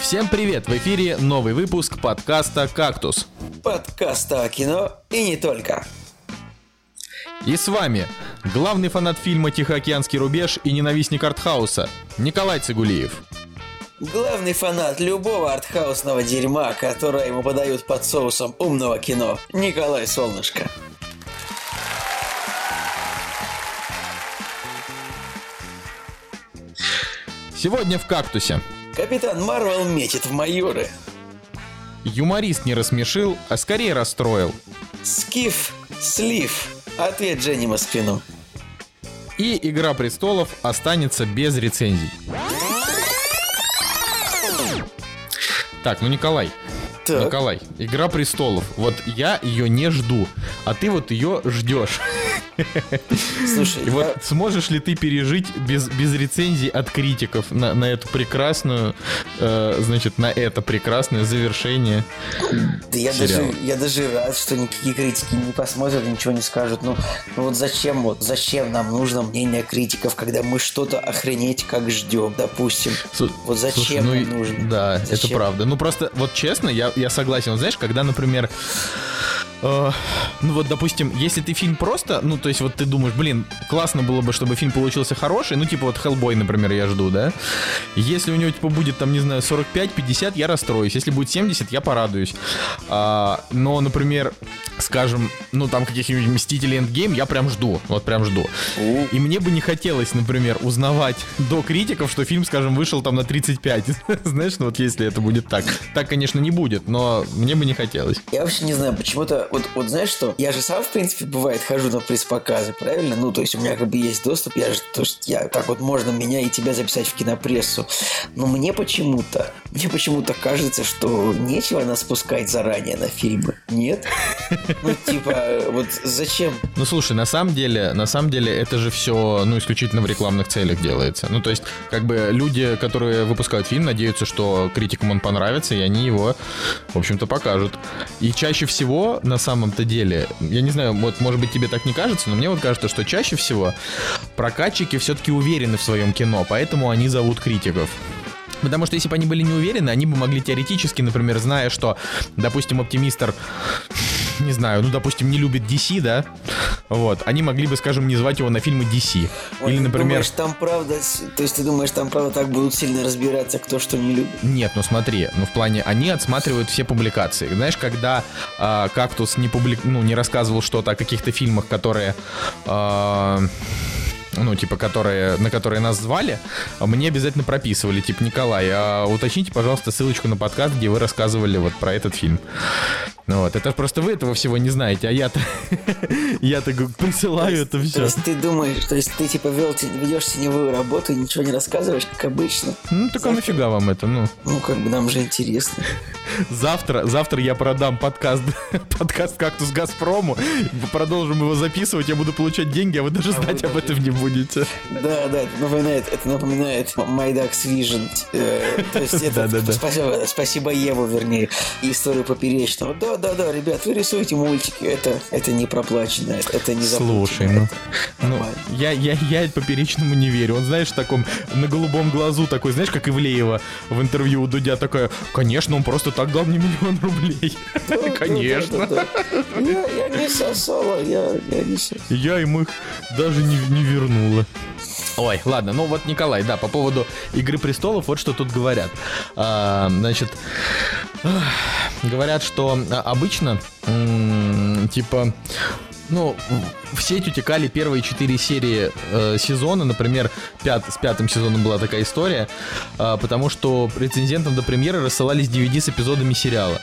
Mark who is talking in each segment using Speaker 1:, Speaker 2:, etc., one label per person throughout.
Speaker 1: Всем привет! В эфире новый выпуск подкаста «Кактус».
Speaker 2: Подкаста о кино и не только.
Speaker 1: И с вами главный фанат фильма «Тихоокеанский рубеж» и ненавистник артхауса Николай Цигулиев.
Speaker 2: Главный фанат любого артхаусного дерьма, которое ему подают под соусом умного кино, Николай Солнышко.
Speaker 1: Сегодня в «Кактусе».
Speaker 2: Капитан Марвел метит в майоры.
Speaker 1: Юморист не рассмешил, а скорее расстроил.
Speaker 2: Скиф, слив. Ответ Дженни Маспину.
Speaker 1: И «Игра престолов» останется без рецензий. Так, ну Николай,
Speaker 2: Так.
Speaker 1: Николай, Игра престолов. Вот я ее не жду, а ты вот ее ждешь.
Speaker 2: Слушай,
Speaker 1: И
Speaker 2: я-
Speaker 1: вот сможешь ли ты пережить без, без рецензий от критиков на, на эту прекрасную, э, значит, на это прекрасное завершение?
Speaker 2: Да я
Speaker 1: сериала.
Speaker 2: даже, я даже рад, что никакие критики не посмотрят, ничего не скажут. Ну, ну вот зачем вот, зачем нам нужно мнение критиков, когда мы что-то охренеть как ждем, допустим.
Speaker 1: Слу-
Speaker 2: Вот зачем
Speaker 1: слушай, ну
Speaker 2: нам нужно?
Speaker 1: Да, это
Speaker 2: Зачем?
Speaker 1: правда. Ну просто, вот честно, я, я согласен. Вот знаешь, когда, например, э, ну вот, допустим, если ты фильм просто, ну то есть вот ты думаешь, блин, классно было бы, чтобы фильм получился хороший, ну типа вот Hellboy, например, я жду, да? Если у него типа будет там, не знаю, 45-50, я расстроюсь. Если будет 70, я порадуюсь. А, но, например, скажем, ну там каких-нибудь Мстителей Endgame я прям жду, вот прям жду. И мне бы не хотелось, например, узнавать до критиков, что фильм, скажем, вышел там на 35. Знаешь, ну вот если это будет так. Так, конечно, не будет, но мне бы не хотелось.
Speaker 2: Я вообще не знаю, почему-то, вот, вот знаешь что, я же сам, в принципе, бывает, хожу на пресс-показы, правильно? Ну, то есть у меня как бы есть доступ, я же, то есть я, так вот можно меня и тебя записать в кинопрессу. Но мне почему-то, мне почему-то кажется, что нечего нас пускать заранее на фильмы. Нет? Ну, типа, вот зачем?
Speaker 1: Ну, слушай, на самом деле, на самом деле, это же все, ну, исключительно в рекламных целях делается. Ну, то есть, как бы люди, которые выпускают фильм, надеются, что критикам он понравится, и они его, в общем-то, покажут. И чаще всего, на самом-то деле, я не знаю, вот, может быть, тебе так не кажется, но мне вот кажется, что чаще всего прокатчики все-таки уверены в своем кино, поэтому они зовут критиков. Потому что если бы они были не уверены, они бы могли теоретически, например, зная, что, допустим, оптимистр, не знаю, ну, допустим, не любит DC, да, вот, они могли бы, скажем, не звать его на фильмы DC.
Speaker 2: Ой,
Speaker 1: Или, например...
Speaker 2: думаешь, там правда, то есть ты думаешь, там правда так будут сильно разбираться, кто что не любит?
Speaker 1: Нет, ну смотри, ну в плане, они отсматривают все публикации. Знаешь, когда а, Кактус не, публик... ну, не рассказывал что-то о каких-то фильмах, которые... а, ну, типа, которые, на которые нас звали, мне обязательно прописывали, типа, Николай, а уточните, пожалуйста, ссылочку на подкаст, где вы рассказывали вот про этот фильм. Ну вот, это просто вы этого всего не знаете, а я-то, я-то присылаю это
Speaker 2: То
Speaker 1: все.
Speaker 2: есть ты думаешь, то есть ты типа вел, ведешь теневую работу и ничего не рассказываешь, как обычно?
Speaker 1: Ну, так а нафига вам это, ну?
Speaker 2: Ну, как бы нам же интересно.
Speaker 1: Завтра, завтра я продам подкаст, подкаст «Кактус Газпрому», продолжим его записывать, я буду получать деньги, а вы даже знать об этом не будете.
Speaker 2: Да, да, это напоминает, это напоминает Майдакс Vision. э, то есть это спасибо, Еву, вернее, историю поперечного. Да, да, да, ребят, вы рисуете мультики, это, это не проплачено, это, не
Speaker 1: Слушай, ну, ну я, я, я поперечному не верю. Он, знаешь, в таком на голубом глазу такой, знаешь, как Ивлеева в интервью у Дудя такая, конечно, он просто так дал мне миллион рублей. Конечно.
Speaker 2: Я, не сосала, я, не сосала.
Speaker 1: Я им их даже не, не вернула. Ой, ладно, ну вот, Николай, да, по поводу Игры престолов, вот что тут говорят. А, значит, говорят, что а, обычно, типа, ну, в сеть утекали первые четыре серии э, сезона, например, пят- с пятым сезоном была такая история, а, потому что рецензентам до премьеры рассылались DVD с эпизодами сериала.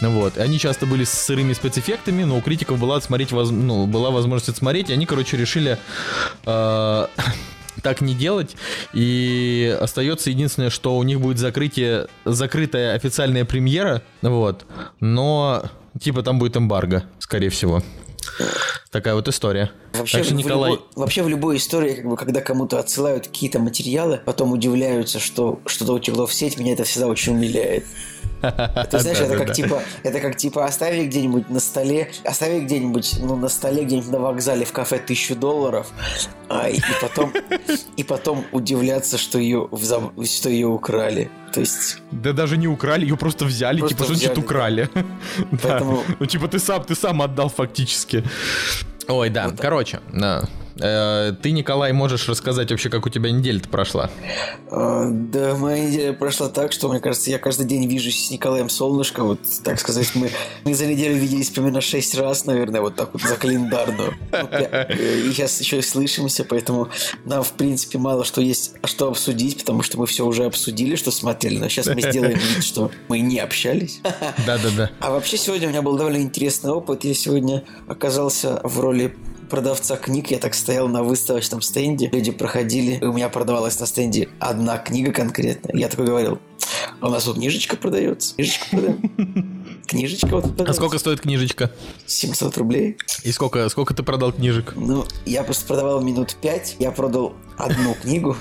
Speaker 1: Вот. Они часто были с сырыми спецэффектами, но у критиков была, отсмотреть, воз- ну, была возможность отсмотреть, и они, короче, решили э, так не делать. И остается единственное, что у них будет закрытие, закрытая официальная премьера, вот, но типа там будет эмбарго, скорее всего. Такая вот история.
Speaker 2: Вообще,
Speaker 1: так что,
Speaker 2: в
Speaker 1: Николай,
Speaker 2: любой, вообще в любой истории, как бы, когда кому-то отсылают какие-то материалы, потом удивляются, что что-то утекло в сеть, меня это всегда очень умиляет. Это, знаешь, это как типа, это как типа оставить где-нибудь на столе, оставить где-нибудь, ну, на столе где-нибудь на вокзале в кафе тысячу долларов, а, и потом, и потом удивляться, что ее, что ее украли. То есть...
Speaker 1: Да даже не украли, ее просто взяли, просто типа, что значит украли? Поэтому... Да. Ну, типа, ты сам, ты сам отдал фактически. Ой, да, вот короче, да. Э, ты, Николай, можешь рассказать вообще, как у тебя неделя-то прошла?
Speaker 2: А, да, моя неделя прошла так, что, мне кажется, я каждый день вижусь с Николаем Солнышко. Вот, так сказать, мы, мы за неделю виделись примерно 6 раз, наверное, вот так вот за календарную. Ну, э, и сейчас еще и слышимся, поэтому нам, в принципе, мало что есть, что обсудить, потому что мы все уже обсудили, что смотрели, но сейчас мы сделаем вид, что мы не общались.
Speaker 1: Да-да-да.
Speaker 2: А вообще сегодня у меня был довольно интересный опыт. Я сегодня оказался в роли продавца книг. Я так стоял на выставочном стенде. Люди проходили. И у меня продавалась на стенде одна книга конкретно. Я такой говорил, «А у нас тут книжечка продается. Книжечка продаем. Книжечка вот
Speaker 1: продается. А сколько стоит книжечка?
Speaker 2: 700 рублей.
Speaker 1: И сколько, сколько ты продал книжек?
Speaker 2: Ну, я просто продавал минут 5. Я продал одну книгу.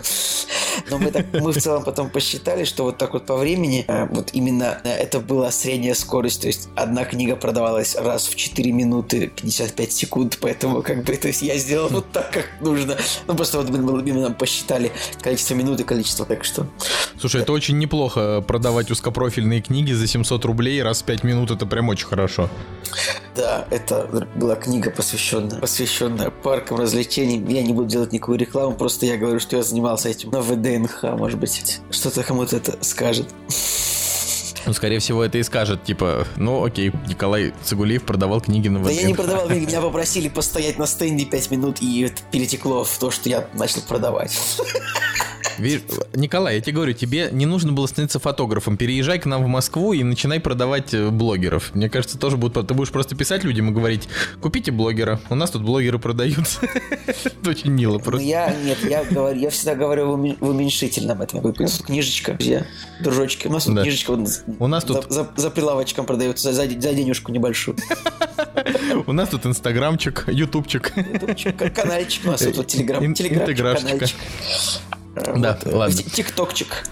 Speaker 2: Но мы, так, мы в целом потом посчитали, что вот так вот по времени, э, вот именно э, это была средняя скорость, то есть одна книга продавалась раз в 4 минуты 55 секунд, поэтому как бы, то есть я сделал вот так, как нужно. Ну, просто вот мы именно посчитали количество минут и количество, так что...
Speaker 1: Слушай, это очень неплохо продавать узкопрофильные книги за 700 рублей раз в 5 минут, это прям очень хорошо.
Speaker 2: Да, это была книга, посвященная, посвященная паркам развлечений. Я не буду делать никакую рекламу, просто я говорю, что я занимался этим на ВДНХ, может быть, что-то кому-то это скажет.
Speaker 1: Ну, скорее всего, это и скажет, типа, ну, окей, Николай Цигулиев продавал книги на.
Speaker 2: Да я не продавал книги, меня попросили постоять на стенде 5 минут, и это перетекло в то, что я начал продавать.
Speaker 1: Николай, я тебе говорю, тебе не нужно было становиться фотографом. Переезжай к нам в Москву и начинай продавать э, блогеров. Мне кажется, тоже будет... Ты будешь просто писать людям и говорить, купите блогера. У нас тут блогеры продаются. Это очень мило ну, просто.
Speaker 2: Я, нет, я говорю, я всегда говорю в уменьшительном этом. У нас тут книжечка, друзья, дружочки. У нас тут книжечка
Speaker 1: у нас тут...
Speaker 2: За прилавочком продается за денежку небольшую.
Speaker 1: У нас тут инстаграмчик, ютубчик.
Speaker 2: Канальчик у нас тут телеграм, телеграмчик,
Speaker 1: да, ладно.
Speaker 2: Тиктокчик.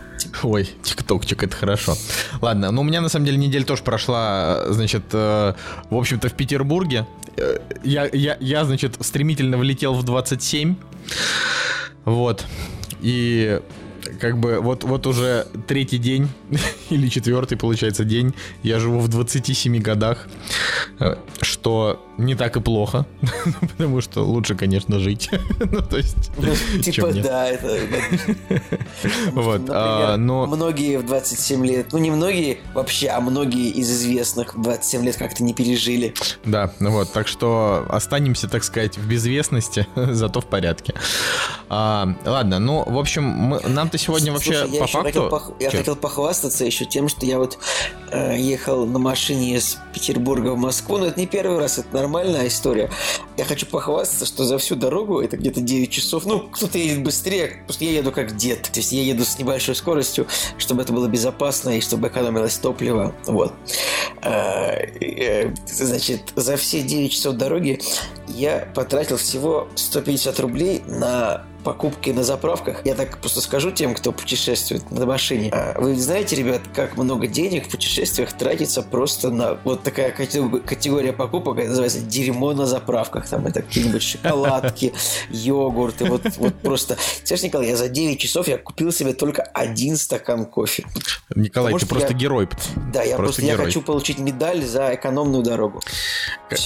Speaker 1: Ой, тиктокчик, это хорошо. Ладно, ну у меня на самом деле неделя тоже прошла, значит, э, в общем-то в Петербурге. Э, я, я, я, значит, стремительно влетел в 27. Вот. И как бы вот, вот уже третий день или четвертый, получается, день я живу в 27 годах, э, что не так и плохо, потому что лучше, конечно, жить. ну, то есть...
Speaker 2: Ну, типа, да, это... Вот, а, но... Многие в 27 лет, ну, не многие вообще, а многие из известных в 27 лет как-то не пережили.
Speaker 1: Да, ну вот, так что останемся, так сказать, в безвестности, зато в порядке. А, ладно, ну, в общем, нам-то сегодня вообще Слушай, по факту...
Speaker 2: я хотел похвастаться еще тем, что я вот э, ехал на машине из Петербурга в Москву, но это не первый раз, это нормальная история. Я хочу похвастаться, что за всю дорогу, это где-то 9 часов, ну, кто-то едет быстрее, что я еду как дед. То есть я еду с небольшой скоростью, чтобы это было безопасно и чтобы экономилось топливо. Вот. А, э, значит, за все 9 часов дороги я потратил всего 150 рублей на покупки на заправках. Я так просто скажу тем, кто путешествует на машине. А вы знаете, ребят, как много денег в путешествиях тратится просто на вот такая категория покупок, называется дерьмо на заправках. Там это какие-нибудь шоколадки, йогурты, вот, вот просто. Знаешь, Николай, я за 9 часов я купил себе только один стакан кофе.
Speaker 1: Николай, Потому ты просто я... герой.
Speaker 2: Да, я просто, просто я хочу получить медаль за экономную дорогу.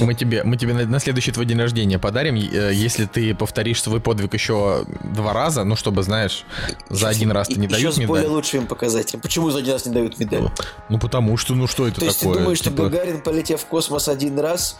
Speaker 1: Мы тебе, мы тебе на следующий твой день рождения подарим, э, если ты повторишь свой подвиг еще два раза, ну, чтобы, знаешь, за один раз ты не дают медаль.
Speaker 2: более лучшим показателем. Почему за один раз не дают медаль?
Speaker 1: Ну, потому что, ну, что это
Speaker 2: То
Speaker 1: такое?
Speaker 2: есть ты думаешь, типа... что Гагарин, полетев в космос один раз,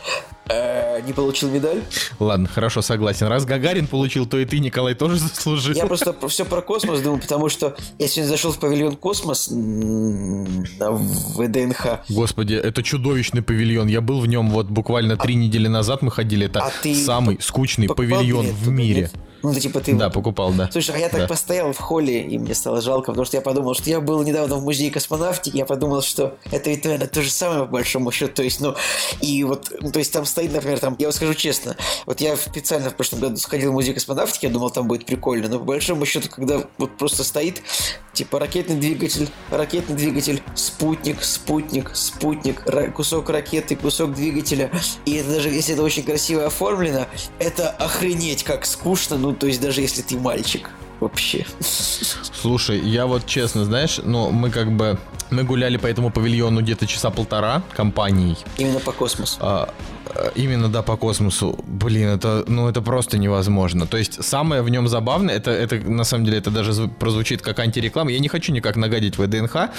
Speaker 2: э, не получил медаль?
Speaker 1: Ладно, хорошо, согласен. Раз Гагарин получил, то и ты, Николай, тоже заслужил.
Speaker 2: Я просто все про космос думал, потому что я сегодня зашел в павильон космос в ВДНХ.
Speaker 1: Господи, это чудовищный павильон. Я был в нем вот буквально три недели назад мы ходили. Это а самый скучный павильон в мире. Нет?
Speaker 2: Ну, типа ты...
Speaker 1: Да, покупал, да.
Speaker 2: Слушай, а я так
Speaker 1: да.
Speaker 2: постоял в холле, и мне стало жалко, потому что я подумал, что я был недавно в музее космонавтики, я подумал, что это ведь, наверное, то же самое, по большому счету. То есть, ну, и вот, ну, то есть там стоит, например, там, я вам скажу честно, вот я специально в прошлом году сходил в музей космонавтики, я думал, там будет прикольно, но по большому счету, когда вот просто стоит, типа, ракетный двигатель, ракетный двигатель, спутник, спутник, спутник, кусок ракеты, кусок двигателя, и это даже если это очень красиво оформлено, это охренеть как скучно, ну, то есть даже если ты мальчик вообще.
Speaker 1: Слушай, я вот честно, знаешь, ну, мы как бы, мы гуляли по этому павильону где-то часа полтора компанией.
Speaker 2: Именно по космосу.
Speaker 1: А, именно, да, по космосу. Блин, это, ну, это просто невозможно. То есть, самое в нем забавное, это, это, на самом деле, это даже зву- прозвучит как антиреклама. Я не хочу никак нагадить ВДНХ,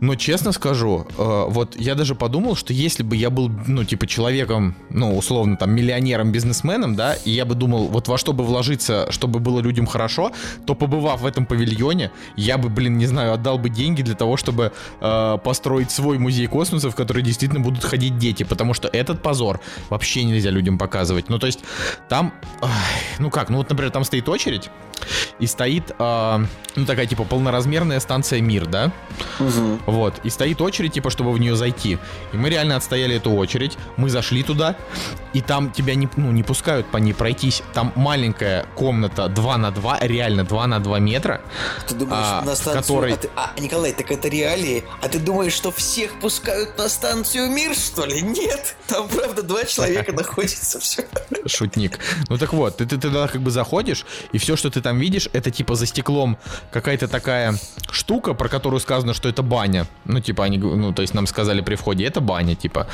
Speaker 1: но честно скажу, э, вот я даже подумал, что если бы я был, ну, типа, человеком, ну, условно, там, миллионером, бизнесменом, да, и я бы думал, вот во что бы вложиться, чтобы было людям хорошо, то, побывав в этом павильоне, я бы, блин, не знаю, отдал бы деньги для того, чтобы э, построить свой музей космоса, в который действительно будут ходить дети, потому что этот позор вообще нельзя людям показывать. Ну, то есть, там, ну как, ну вот, например, там стоит очередь, и стоит, э, ну, такая, типа, полноразмерная станция «Мир», да?
Speaker 2: Мгм.
Speaker 1: Вот. И стоит очередь, типа, чтобы в нее зайти. И мы реально отстояли эту очередь. Мы зашли туда, и там тебя не, ну, не пускают по ней пройтись. Там маленькая комната 2 на 2, реально 2 на 2 метра.
Speaker 2: Ты думаешь,
Speaker 1: а,
Speaker 2: на станцию...
Speaker 1: которой-
Speaker 2: А, ты- а, Николай, так это реалии. А ты думаешь, что всех пускают на станцию Мир, что ли? Нет. Там, правда, два человека находится. Все.
Speaker 1: Шутник. Ну так вот, ты, ты туда как бы заходишь, и все, что ты там видишь, это типа за стеклом какая-то такая штука, про которую сказано, что это баня. Ну, типа, они, ну, то есть нам сказали при входе, это баня, типа.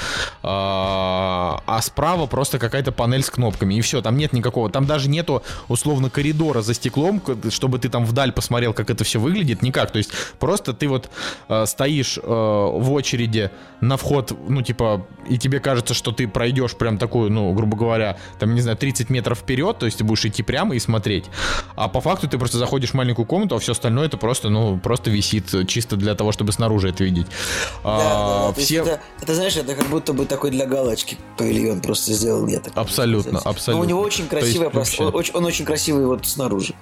Speaker 1: А, а справа просто какая-то панель с кнопками, и все, там нет никакого, там даже нету, условно, коридора за стеклом, чтобы ты там вдаль посмотрел, как это все выглядит, никак. То есть просто ты вот э, стоишь э, в очереди на вход, ну, типа, и тебе кажется, что ты пройдешь прям такую, ну, грубо говоря, там, не знаю, 30 метров вперед, то есть ты будешь идти прямо и смотреть. А по факту ты просто заходишь в маленькую комнату, а все остальное это просто, ну, просто висит чисто для того, чтобы снаружи это видеть.
Speaker 2: Да,
Speaker 1: А,
Speaker 2: да. Есть
Speaker 1: все...
Speaker 2: это, это, знаешь, это как будто бы такой для галочки павильон просто сделал, я так
Speaker 1: Абсолютно, абсолютно.
Speaker 2: Но у него очень
Speaker 1: То есть
Speaker 2: красивое просто.
Speaker 1: вообще-
Speaker 2: Он, очень- он очень красивый вот снаружи.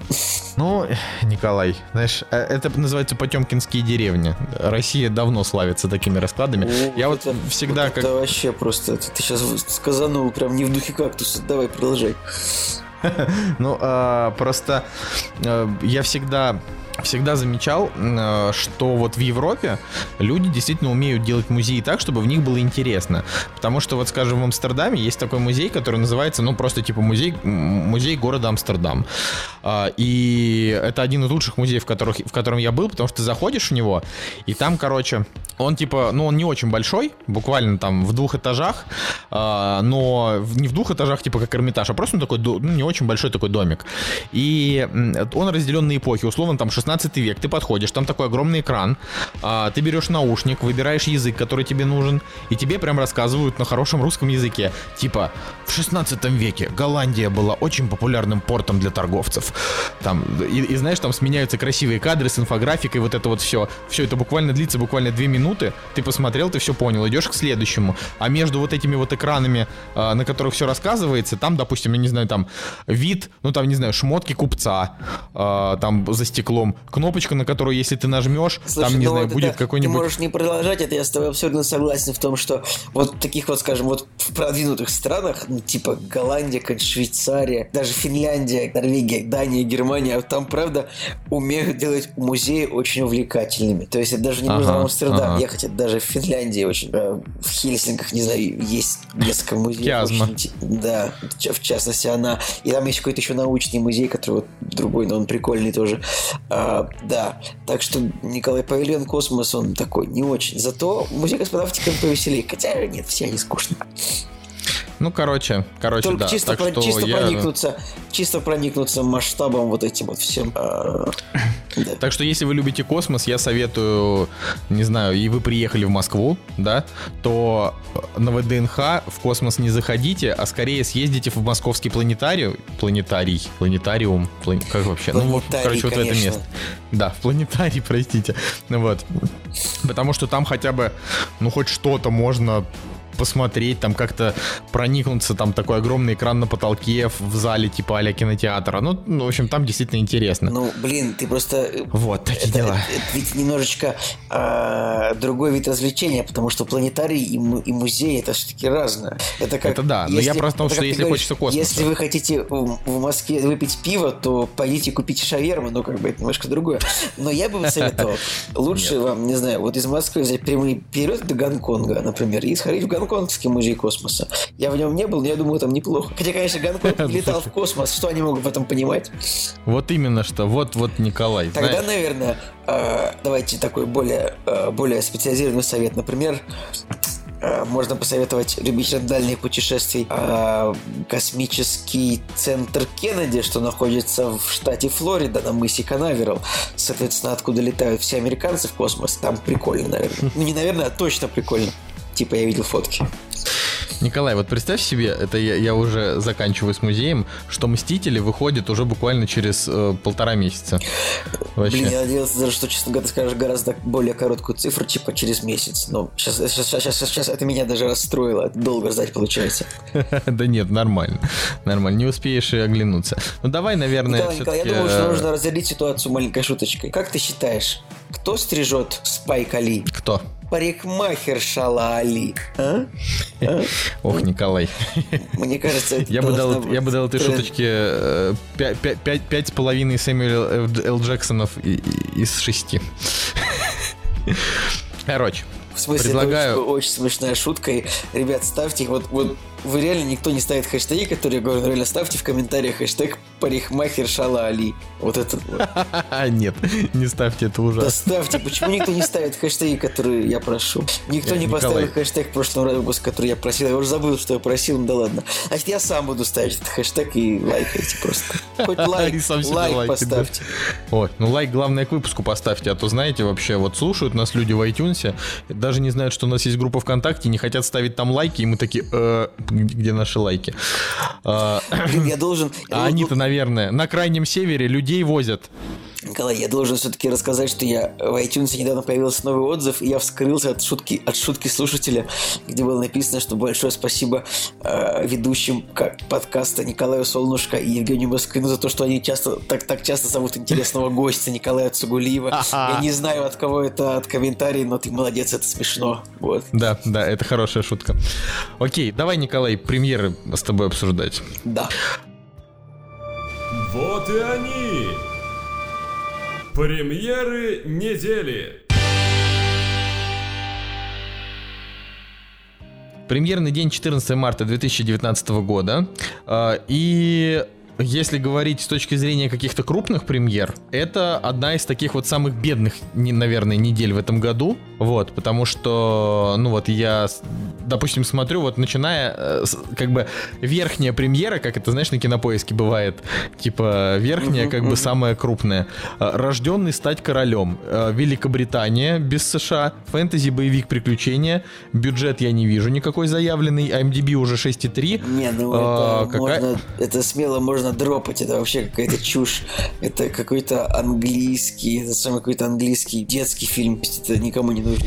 Speaker 1: Ну, Николай, знаешь, э, это называется Потемкинские деревни. Россия давно славится такими раскладами.
Speaker 2: О,
Speaker 1: Я вот
Speaker 2: это-
Speaker 1: всегда
Speaker 2: вот
Speaker 1: как...
Speaker 2: Это вообще просто. это ты сейчас сказанул прям не в духе кактуса. Давай, продолжай.
Speaker 1: Ну, а, просто э, я всегда всегда замечал, э, что вот в Европе люди действительно умеют делать музеи так, чтобы в них было интересно. Потому что вот, скажем, в Амстердаме есть такой музей, который называется, ну, просто типа музей, музей города Амстердам. А, И это один из лучших музеев, в, которых, в котором я был, потому что ты заходишь в него, и там, короче, он типа, ну, он не очень большой, буквально там в двух этажах, а, но не в двух этажах, типа как Эрмитаж, а просто ну, такой, ну, не очень большой такой домик. И он разделен на эпохи, условно, там 16 век, ты подходишь, там такой огромный экран, а, ты берешь наушник, выбираешь язык, который тебе нужен, и тебе прям рассказывают на хорошем русском языке, типа, в 16 веке Голландия была очень популярным портом для торговцев. Там, и, и знаешь, там сменяются красивые кадры с инфографикой, вот это вот все. Все это буквально длится буквально две минуты. Ты посмотрел, ты все понял, идешь к следующему. А между вот этими вот экранами, а, на которых все рассказывается, там, допустим, я не знаю, там вид, ну там, не знаю, шмотки купца, а, там за стеклом, кнопочка, на которую, если ты нажмешь,
Speaker 2: Слушай,
Speaker 1: там, не
Speaker 2: ну
Speaker 1: знаю,
Speaker 2: вот
Speaker 1: будет
Speaker 2: это
Speaker 1: какой-нибудь...
Speaker 2: Ты можешь не продолжать это, я с тобой абсолютно согласен в том, что вот в таких вот, скажем, вот в продвинутых странах, ну, типа Голландия, какая-нибудь Швейцария, даже Финляндия, Норвегия, Дания, Германия, там, правда, умеют делать музеи очень увлекательными. То есть это даже не нужно
Speaker 1: Ага,
Speaker 2: в Амстердам
Speaker 1: ага.
Speaker 2: ехать, это даже в Финляндии очень, э, в Хельсинках, не знаю, есть несколько музеев. Очень Да, в ча- в частности она. И там есть какой-то еще научный музей, который вот другой, но он прикольный тоже. А, да, так что Николай Павильон Космос, он такой не очень. Зато музей космонавтики он повеселее. Хотя нет, все они скучные.
Speaker 1: Ну, короче, короче,
Speaker 2: Только
Speaker 1: да.
Speaker 2: чисто,
Speaker 1: так
Speaker 2: про-
Speaker 1: что
Speaker 2: чисто
Speaker 1: я-
Speaker 2: проникнуться, чисто проникнуться масштабом вот этим вот всем. А.
Speaker 1: Так что, если вы любите космос, я советую, не знаю, и вы приехали в Москву, да, то на ВДНХ в космос не заходите, а скорее съездите в московский планетарий, планетарий, планетариум, как вообще? ну, вот, короче, вот в это
Speaker 2: конечно.
Speaker 1: место. Да, в планетарий, простите. Вот. Потому что там хотя бы, ну, хоть что-то можно посмотреть, там как-то проникнуться, там такой огромный экран на потолке в зале типа а кинотеатра. Ну, ну, в общем, там действительно интересно.
Speaker 2: Ну, блин, ты просто... Э,
Speaker 1: вот, такие это, дела.
Speaker 2: Это, это ведь немножечко а, другой вид развлечения, потому что планетарий и, и музей это все-таки разное.
Speaker 1: Это как... Это да, но я просто том, что если говоришь, хочется космоса.
Speaker 2: Если вы хотите в, в Москве выпить пиво, то пойдите купите шаверму, ну, как бы это немножко другое. Но я бы советовал, лучше вам, не знаю, вот из Москвы взять прямые перелеты до Гонконга, например, и сходить в Гонконгский музей космоса. Я в нем не был, но я думаю, там неплохо. Хотя, конечно, Гонконг летал в космос, что они могут в этом понимать?
Speaker 1: Вот именно что, вот, вот Николай.
Speaker 2: Тогда, наверное, э, давайте такой более, э, более специализированный совет. Например, Э, можно посоветовать любителям дальних путешествий космический центр Кеннеди, что находится в штате Флорида на мысе Канаверал. Соответственно, откуда летают все американцы в космос. Там прикольно, наверное. Ну, не наверное, а точно прикольно. Типа я видел фотки.
Speaker 1: Николай, вот представь себе, это я, я уже заканчиваю с музеем, что Мстители выходят уже буквально через э, полтора месяца.
Speaker 2: Вообще. Блин, я надеялся даже, что, честно говоря, ты скажешь гораздо более короткую цифру, типа через месяц. Но сейчас, сейчас, сейчас, сейчас это меня даже расстроило. Долго ждать получается.
Speaker 1: Да нет, нормально. Нормально. Не успеешь и оглянуться. Ну давай, наверное,
Speaker 2: Николай, Николай, я думаю, что нужно разделить ситуацию маленькой шуточкой. Как ты считаешь, кто стрижет Спайк Али?
Speaker 1: Кто?
Speaker 2: парикмахер Шалали. А?
Speaker 1: а? Ох, Николай.
Speaker 2: Мне кажется, это
Speaker 1: я бы дал, я бы дал этой шуточке э, пять с половиной Сэмюэл Л. Джексонов из шести. Короче,
Speaker 2: в смысле, предлагаю... это очень, очень смешная шутка. И, ребят, ставьте вот, вот вы реально никто не ставит хэштеги, которые я говорю, реально ставьте в комментариях хэштег парикмахер Шала Али. Вот этот вот.
Speaker 1: Нет, не ставьте, это ужасно. Да
Speaker 2: ставьте. Почему никто не ставит хэштеги, которые я прошу? Никто не поставил хэштег в прошлом выпуске, который я просил. Я уже забыл, что я просил, ну да ладно. Значит, я сам буду ставить этот хэштег и лайкайте просто. Хоть лайк, лайк поставьте.
Speaker 1: Ой, ну лайк главное к выпуску поставьте, а то знаете вообще, вот слушают нас люди в iTunes, даже не знают, что у нас есть группа ВКонтакте, не хотят ставить там лайки, и мы такие, «Э, где наши лайки.
Speaker 2: А, я должен...
Speaker 1: А они-то, наверное, на крайнем севере людей возят.
Speaker 2: Николай, я должен все-таки рассказать, что я в iTunes недавно появился новый отзыв, и я вскрылся от шутки, от шутки слушателя, где было написано, что большое спасибо э, ведущим подкаста Николаю Солнышко и Евгению Москвину за то, что они часто так, так часто зовут интересного гостя Николая Цугулиева. Я не знаю, от кого это, от комментариев, но ты молодец, это смешно. Вот.
Speaker 1: Да, да, это хорошая шутка. Окей, давай, Николай, премьеры с тобой обсуждать.
Speaker 2: Да.
Speaker 3: Вот и они! Премьеры недели.
Speaker 1: Премьерный день 14 марта 2019 года. А, и если говорить с точки зрения каких-то крупных премьер, это одна из таких вот самых бедных, наверное, недель в этом году. Вот, потому что, ну вот я, допустим, смотрю, вот начиная, э, как бы верхняя премьера, как это, знаешь, на кинопоиске бывает, типа верхняя, как бы самая крупная. Э, Рожденный стать королем. Э, Великобритания без США. Фэнтези, боевик, приключения. Бюджет я не вижу никакой заявленный. IMDb уже 6,3.
Speaker 2: Не, ну это, а, какая... можно, это смело можно можно дропать, это вообще какая-то чушь. Это какой-то английский, это самый какой-то английский детский фильм, это никому не нужно.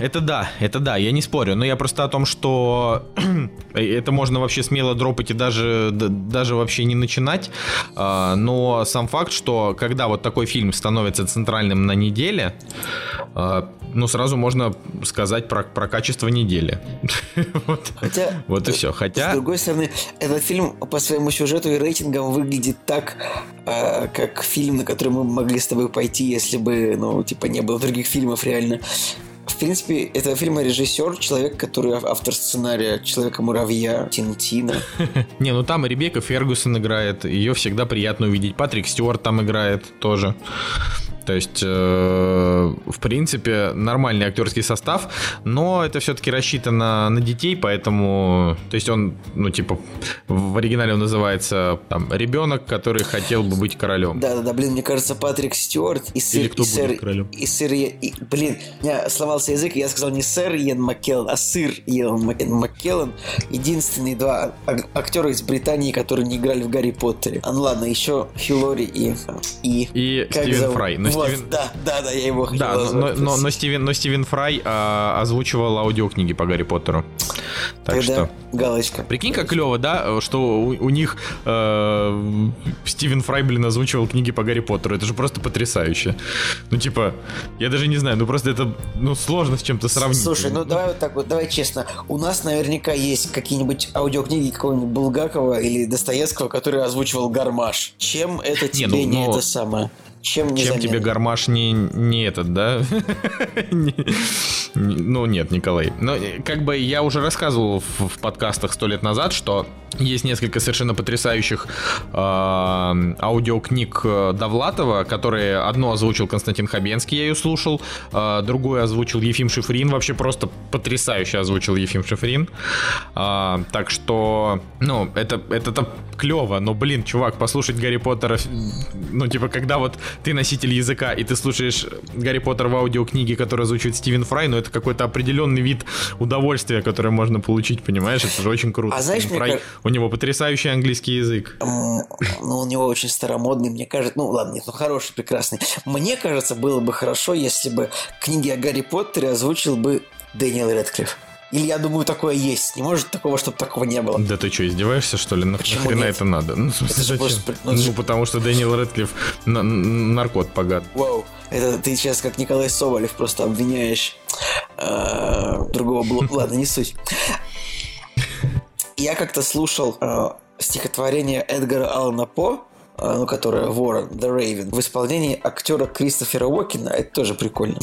Speaker 1: Это да, это да, я не спорю, но я просто о том, что это можно вообще смело дропать и даже, даже вообще не начинать, а, но сам факт, что когда вот такой фильм становится центральным на неделе, а, ну, сразу можно сказать про, про качество недели. вот, Хотя, вот и все. Хотя...
Speaker 2: С другой стороны, этот фильм по своему сюжету и рейтингам выглядит так, э, как фильм, на который мы могли с тобой пойти, если бы, ну, типа, не было других фильмов реально. В принципе, это фильм режиссер, человек, который автор сценария Человека-муравья, Тинтина.
Speaker 1: Не, ну там Ребекка Фергусон играет, ее всегда приятно увидеть. Патрик Стюарт там играет тоже. То есть, э, в принципе, нормальный актерский состав, но это все-таки рассчитано на детей, поэтому, то есть он, ну, типа, в оригинале он называется там ребенок, который хотел бы быть королем.
Speaker 2: Да-да-да, блин, мне кажется, Патрик Стюарт и сэр...
Speaker 1: Или кто
Speaker 2: и сэр,
Speaker 1: будет королем?
Speaker 2: И сэр... И, блин, у меня сломался язык, и я сказал не сэр Иэн Маккеллан, а сыр Иэн Маккеллан. Единственные два актера из Британии, которые не играли в Гарри Поттере. А ну ладно, еще Хиллори и...
Speaker 1: И, и Стивен зовут? Фрай. Ну,
Speaker 2: Вот,
Speaker 1: Стивен...
Speaker 2: да, да, да, я его хотел
Speaker 1: Да, но,
Speaker 2: назвать,
Speaker 1: но, но. Стивен, но Стивен Фрай а, озвучивал аудиокниги по Гарри Поттеру. Так
Speaker 2: Тогда
Speaker 1: что...
Speaker 2: галочка.
Speaker 1: Прикинь, как клево, да, что у, у них э, Стивен Фрай, блин, озвучивал книги по Гарри Поттеру. Это же просто потрясающе. Ну, типа, я даже не знаю, ну просто это ну, сложно с чем-то сравнить.
Speaker 2: Слушай, ну давай вот так вот, давай честно. У нас наверняка есть какие-нибудь аудиокниги какого-нибудь Булгакова или Достоевского, который озвучивал Гармаш. Чем это тебе
Speaker 1: ну,
Speaker 2: не
Speaker 1: но-
Speaker 2: это самое? Чем
Speaker 1: Чем тебе гармаш не, не этот, да? Ну, нет, Николай. Но э, как бы я уже рассказывал в, в подкастах сто лет назад, что есть несколько совершенно потрясающих э, аудиокниг э, Довлатова, которые одно озвучил Константин Хабенский, я ее слушал, э, другое озвучил Ефим Шифрин, вообще просто потрясающе озвучил Ефим Шифрин. А, так что, ну, это, это клево, но, блин, чувак, послушать Гарри Поттера, ну, типа, когда вот ты носитель языка, и ты слушаешь Гарри Поттер в аудиокниге, которую озвучивает Стивен Фрай, ну, это какой-то определенный вид удовольствия, которое можно получить, понимаешь? Это же очень круто.
Speaker 2: А знаешь,
Speaker 1: Стивен Фрай,
Speaker 2: кажется-
Speaker 1: у него потрясающий английский язык.
Speaker 2: Ну, у него очень старомодный, мне кажется. Ну, ладно, нет, ну хороший, прекрасный. Мне кажется, было бы хорошо, если бы книги о Гарри Поттере озвучил бы Дэниел Редклифф. Или я думаю, такое есть. Не может такого, чтобы такого не было.
Speaker 1: Да ты что, издеваешься, что ли?
Speaker 2: Почему
Speaker 1: нахрена
Speaker 2: нет?
Speaker 1: это надо? Ну,
Speaker 2: Это
Speaker 1: зачем?
Speaker 2: просто- ну,
Speaker 1: Ну, потому что Дэниел Рэдклифф на- наркот погад.
Speaker 2: Вау, это ты сейчас как Николай Соболев просто обвиняешь э, другого блока. Ладно, не суть. Я как-то слушал э, стихотворение Эдгара Аллана По, ну, которое Ворон, The Raven, в исполнении актера Кристофера Уокена. Это тоже прикольно.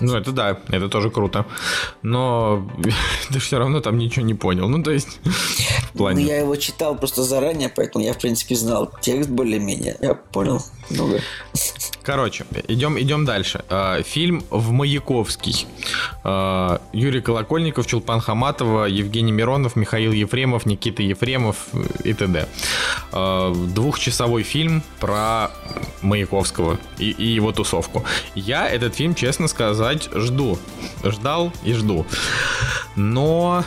Speaker 1: Ну, это да, это тоже круто. Но ты все равно там ничего не понял. Ну, то есть, в
Speaker 2: Ну,
Speaker 1: плане...
Speaker 2: я его читал просто заранее, поэтому я, в принципе, знал текст более-менее. Я понял много.
Speaker 1: Короче, идем, идем дальше. А, Фильм в Маяковский. А, Юрий Колокольников, Чулпан Хаматова, Евгений Миронов, Михаил Ефремов, Никита Ефремов и т.д. А, Двухчасовой фильм про Маяковского и, и его тусовку. Я этот фильм, честно сказать, жду. Ждал и жду. Но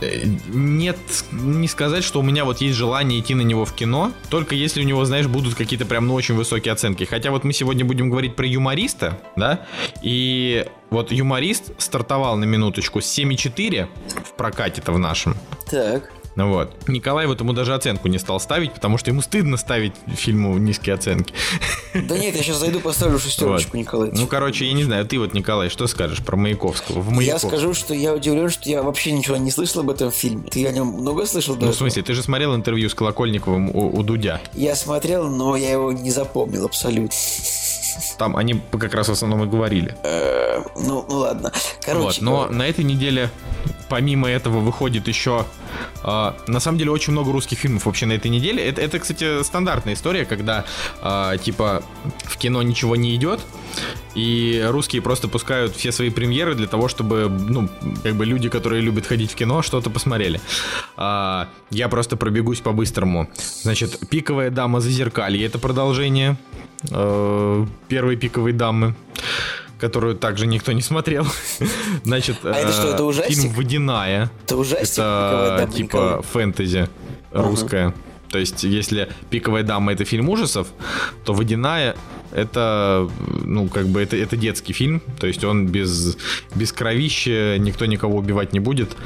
Speaker 1: э, нет, не сказать, что у меня вот есть желание идти на него в кино, только если у него, знаешь, будут какие-то прям ну очень высокие оценки. Хотя вот мы сегодня будем говорить про юмориста, да, и вот юморист стартовал на минуточку с 7,4 в прокате-то в нашем.
Speaker 2: Так.
Speaker 1: Ну вот. Николай вот ему даже оценку не стал ставить, потому что ему стыдно ставить фильму низкие оценки.
Speaker 2: Да нет, я сейчас зайду, поставлю шестерочку,
Speaker 1: Вот.
Speaker 2: Николай.
Speaker 1: Ну, короче, я не знаю, ты вот, Николай, что скажешь про Маяковского? В
Speaker 2: Я
Speaker 1: Маяковском.
Speaker 2: скажу, что я удивлен, что я вообще ничего не слышал об этом фильме. Ты о нем много слышал?
Speaker 1: Ну, в
Speaker 2: этого?
Speaker 1: смысле, ты же смотрел интервью с Колокольниковым у, у Дудя.
Speaker 2: Я смотрел, но я его не запомнил абсолютно.
Speaker 1: Там они как раз в основном и говорили.
Speaker 2: Э, Ну, ну ладно. Короче,
Speaker 1: вот, но на этой неделе, помимо этого, выходит еще... а, на самом деле, очень много русских фильмов вообще на этой неделе. Это, это кстати, стандартная история, когда, а, типа, в кино ничего не идет, и русские просто пускают все свои премьеры для того, чтобы, ну, как бы люди, которые любят ходить в кино, что-то посмотрели. А, я просто пробегусь по-быстрому. Значит, «Пиковая дама Зазеркалье» — это продолжение э, первой «Пиковой дамы» которую также никто не смотрел. Значит,
Speaker 2: А это что,
Speaker 1: э,
Speaker 2: это ужастик?
Speaker 1: фильм «Водяная».
Speaker 2: это ужастик. «Пиковая
Speaker 1: Это
Speaker 2: дама»,
Speaker 1: типа фэнтези русская. То есть, если «Пиковая дама» — это фильм ужасов, то «Водяная» — это, ну, как бы, это, это детский фильм. То есть, он без, без кровища, никто никого убивать не будет.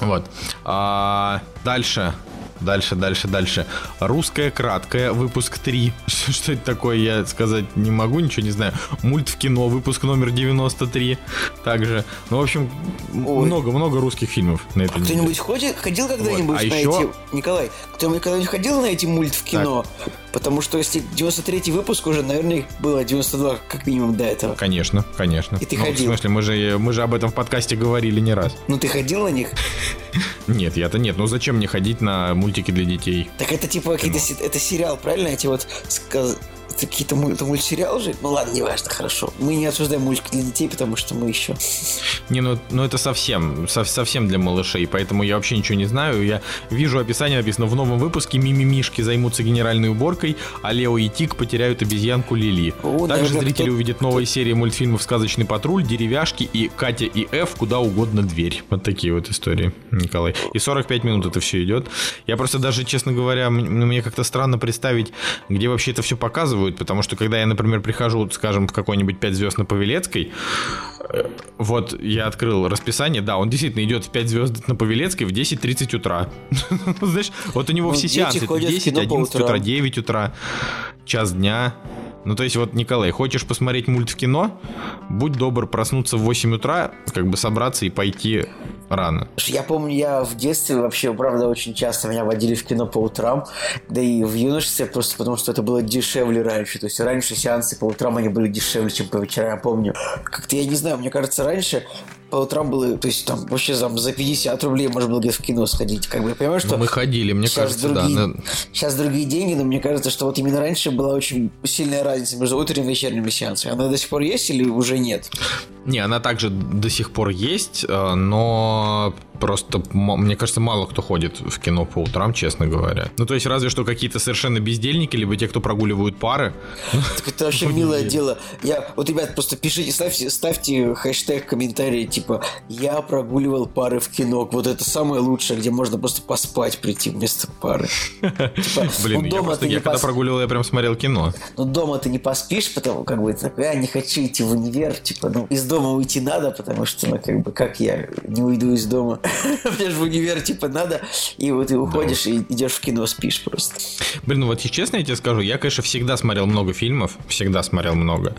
Speaker 1: Вот. А дальше... Дальше, дальше, дальше. Русская краткая, выпуск 3. Что это такое, я сказать не могу, ничего не знаю. Мульт в кино, выпуск номер 93. Также. Ну, в общем, много-много русских фильмов на этой неделе.
Speaker 2: Кто-нибудь ходит, ходил когда-нибудь
Speaker 1: Вот, а
Speaker 2: на
Speaker 1: еще-
Speaker 2: эти... Николай, кто-нибудь когда-нибудь ходил на эти мульт в кино? Потому что если 93-й выпуск уже, наверное, их было 92 как минимум до этого.
Speaker 1: Конечно, конечно.
Speaker 2: И ты
Speaker 1: Ну,
Speaker 2: ходил?
Speaker 1: В смысле, мы же, мы же об этом в подкасте говорили не раз.
Speaker 2: Ну ты ходил на них?
Speaker 1: Нет, я-то нет. Ну зачем мне ходить на мультики для детей?
Speaker 2: Так это типа какие-то... Это сериал, правильно? Эти вот... какие-то муль- это мультсериал же? Ну ладно, неважно, хорошо. Мы не обсуждаем мультики для детей, потому что мы еще...
Speaker 1: Не, ну, ну это совсем, сов- совсем для малышей, поэтому я вообще ничего не знаю. Я вижу описание, написано, в новом выпуске Мимимишки займутся генеральной уборкой, а Лео и Тик потеряют обезьянку Лили.
Speaker 2: О,
Speaker 1: Также зрители
Speaker 2: кто-
Speaker 1: увидят новые серии мультфильмов «Сказочный патруль», «Деревяшки» и «Катя и Ф. Куда угодно дверь». Вот такие вот истории, Николай. И 45 минут это все идет. Я просто даже, честно говоря, мне как-то странно представить, где вообще это все показывают. Настораживают, потому что когда я, например, прихожу, скажем, в какой-нибудь 5 звезд на Павелецкой, э, вот я открыл расписание, да, он действительно идет в 5 звезд на Павелецкой в 10.30 утра. Знаешь, вот у него
Speaker 2: Ну,
Speaker 1: все сеансы, это
Speaker 2: ходят в
Speaker 1: 10,
Speaker 2: кино по
Speaker 1: 11 утра,
Speaker 2: утрам.
Speaker 1: 9 утра, час дня. Ну, то есть, вот, Николай, хочешь посмотреть мульт в кино, будь добр проснуться в 8 утра, как бы собраться и пойти рано.
Speaker 2: Я помню, я в детстве вообще, правда, очень часто меня водили в кино по утрам, да и в юношестве, просто потому что это было дешевле раньше. То есть раньше сеансы по утрам они были дешевле, чем по вечерам, я помню. Как-то, я не знаю, мне кажется, раньше по утрам было, то есть там вообще там, за 50 рублей можно было где-то в кино сходить. Как бы я понимаю, что
Speaker 1: Ну, мы ходили, мне
Speaker 2: сейчас
Speaker 1: кажется,
Speaker 2: другие,
Speaker 1: да.
Speaker 2: сейчас другие деньги, но мне кажется, что вот именно раньше была очень сильная разница между утренним и вечерними сеансами. Она до сих пор есть или уже нет?
Speaker 1: Не, она также до сих пор есть, э, но просто, мне кажется, мало кто ходит в кино по утрам, честно говоря. Ну, то есть, разве что какие-то совершенно бездельники, либо те, кто прогуливают пары.
Speaker 2: Так это вообще милое дело. Я, вот, ребят, просто пишите, ставьте, ставьте хэштег, комментарии, типа, я прогуливал пары в кино. Вот это самое лучшее, где можно просто поспать прийти вместо пары. Типа,
Speaker 1: Блин, я просто, я когда прогуливал, я прям смотрел кино.
Speaker 2: Ну, дома ты не поспишь, потому как бы я не хочу идти в универ, типа, ну, из дома уйти надо, потому что, ну, как бы, как я не уйду из дома? Мне же в универ, типа, надо, и вот ты уходишь и идешь в кино, спишь просто.
Speaker 1: Блин, ну вот честно я тебе скажу, я, конечно, всегда смотрел много фильмов, всегда смотрел много,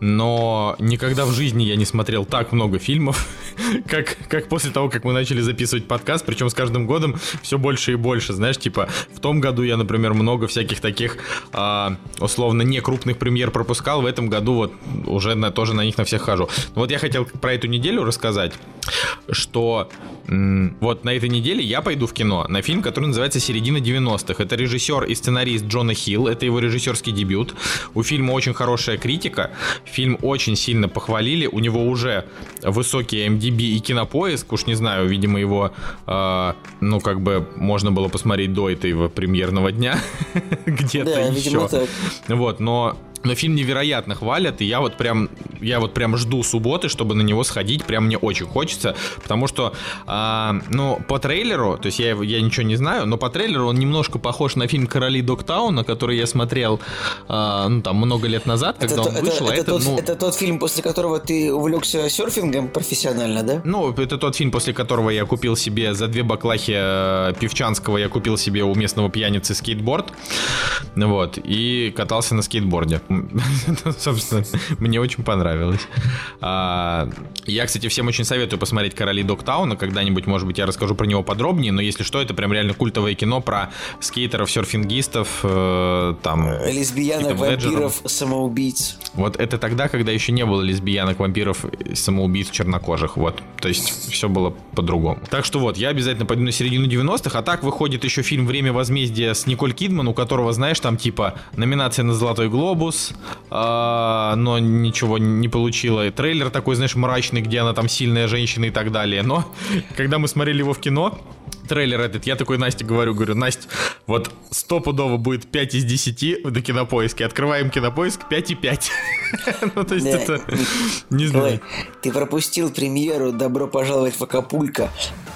Speaker 1: но никогда в жизни я не смотрел так много фильмов, как, как после того, как мы начали записывать подкаст, причем с каждым годом все больше и больше, знаешь, типа в том году я, например, много всяких таких а, условно не крупных премьер пропускал, в этом году вот уже на, тоже на них на всех хожу. Но вот я хотел про эту неделю рассказать, что вот на этой неделе я пойду в кино на фильм, который называется «Середина 90-х». Это режиссер и сценарист Джона Хилл, это его режиссерский дебют. У фильма очень хорошая критика, фильм очень сильно похвалили, у него уже высокий MDB и кинопоиск, уж не знаю, видимо, его, э, ну, как бы можно было посмотреть до этого премьерного дня, где-то еще. Вот, но но фильм невероятно хвалят, и я вот прям, я вот прям жду субботы, чтобы на него сходить, прям мне очень хочется, потому что, а, ну, по трейлеру, то есть я, я ничего не знаю, но по трейлеру он немножко похож на фильм «Короли Догтауна», который я смотрел, а, ну, там, много лет назад, когда
Speaker 2: Это,
Speaker 1: он вышел, а
Speaker 2: это
Speaker 1: это,
Speaker 2: тот,
Speaker 1: ну...
Speaker 2: это тот фильм, после которого ты увлекся серфингом профессионально, да?
Speaker 1: Ну, это тот фильм, после которого я купил себе за две баклахи э, Пивчанского, я купил себе у местного пьяницы скейтборд, вот, и катался на скейтборде. Собственно, мне очень понравилось. А, Я, кстати, всем очень советую посмотреть «Короли Догтауна», когда-нибудь, может быть, я расскажу про него подробнее, но если что, это прям реально культовое кино про скейтеров, серфингистов, э, там...
Speaker 2: Лесбиянок, вампиров, самоубийц.
Speaker 1: Вот это тогда, когда еще не было лесбиянок, вампиров, самоубийц чернокожих. Вот. То есть все было по-другому. Так что вот, я обязательно пойду на середину 90-х. А так выходит еще фильм «Время возмездия» с Николь Кидман, у которого, знаешь, там типа номинация на «Золотой глобус», а, но ничего не получила. И трейлер такой, знаешь, мрачный, где она там сильная женщина и так далее. Но когда мы смотрели его в кино, трейлер этот, я такой Насте говорю, говорю, Настя, вот стопудово будет 5 из 10 на кинопоиске. Открываем кинопоиск 5 и 5. Ну, то есть это... Не знаю.
Speaker 2: Ты пропустил премьеру «Добро пожаловать в Акапулько».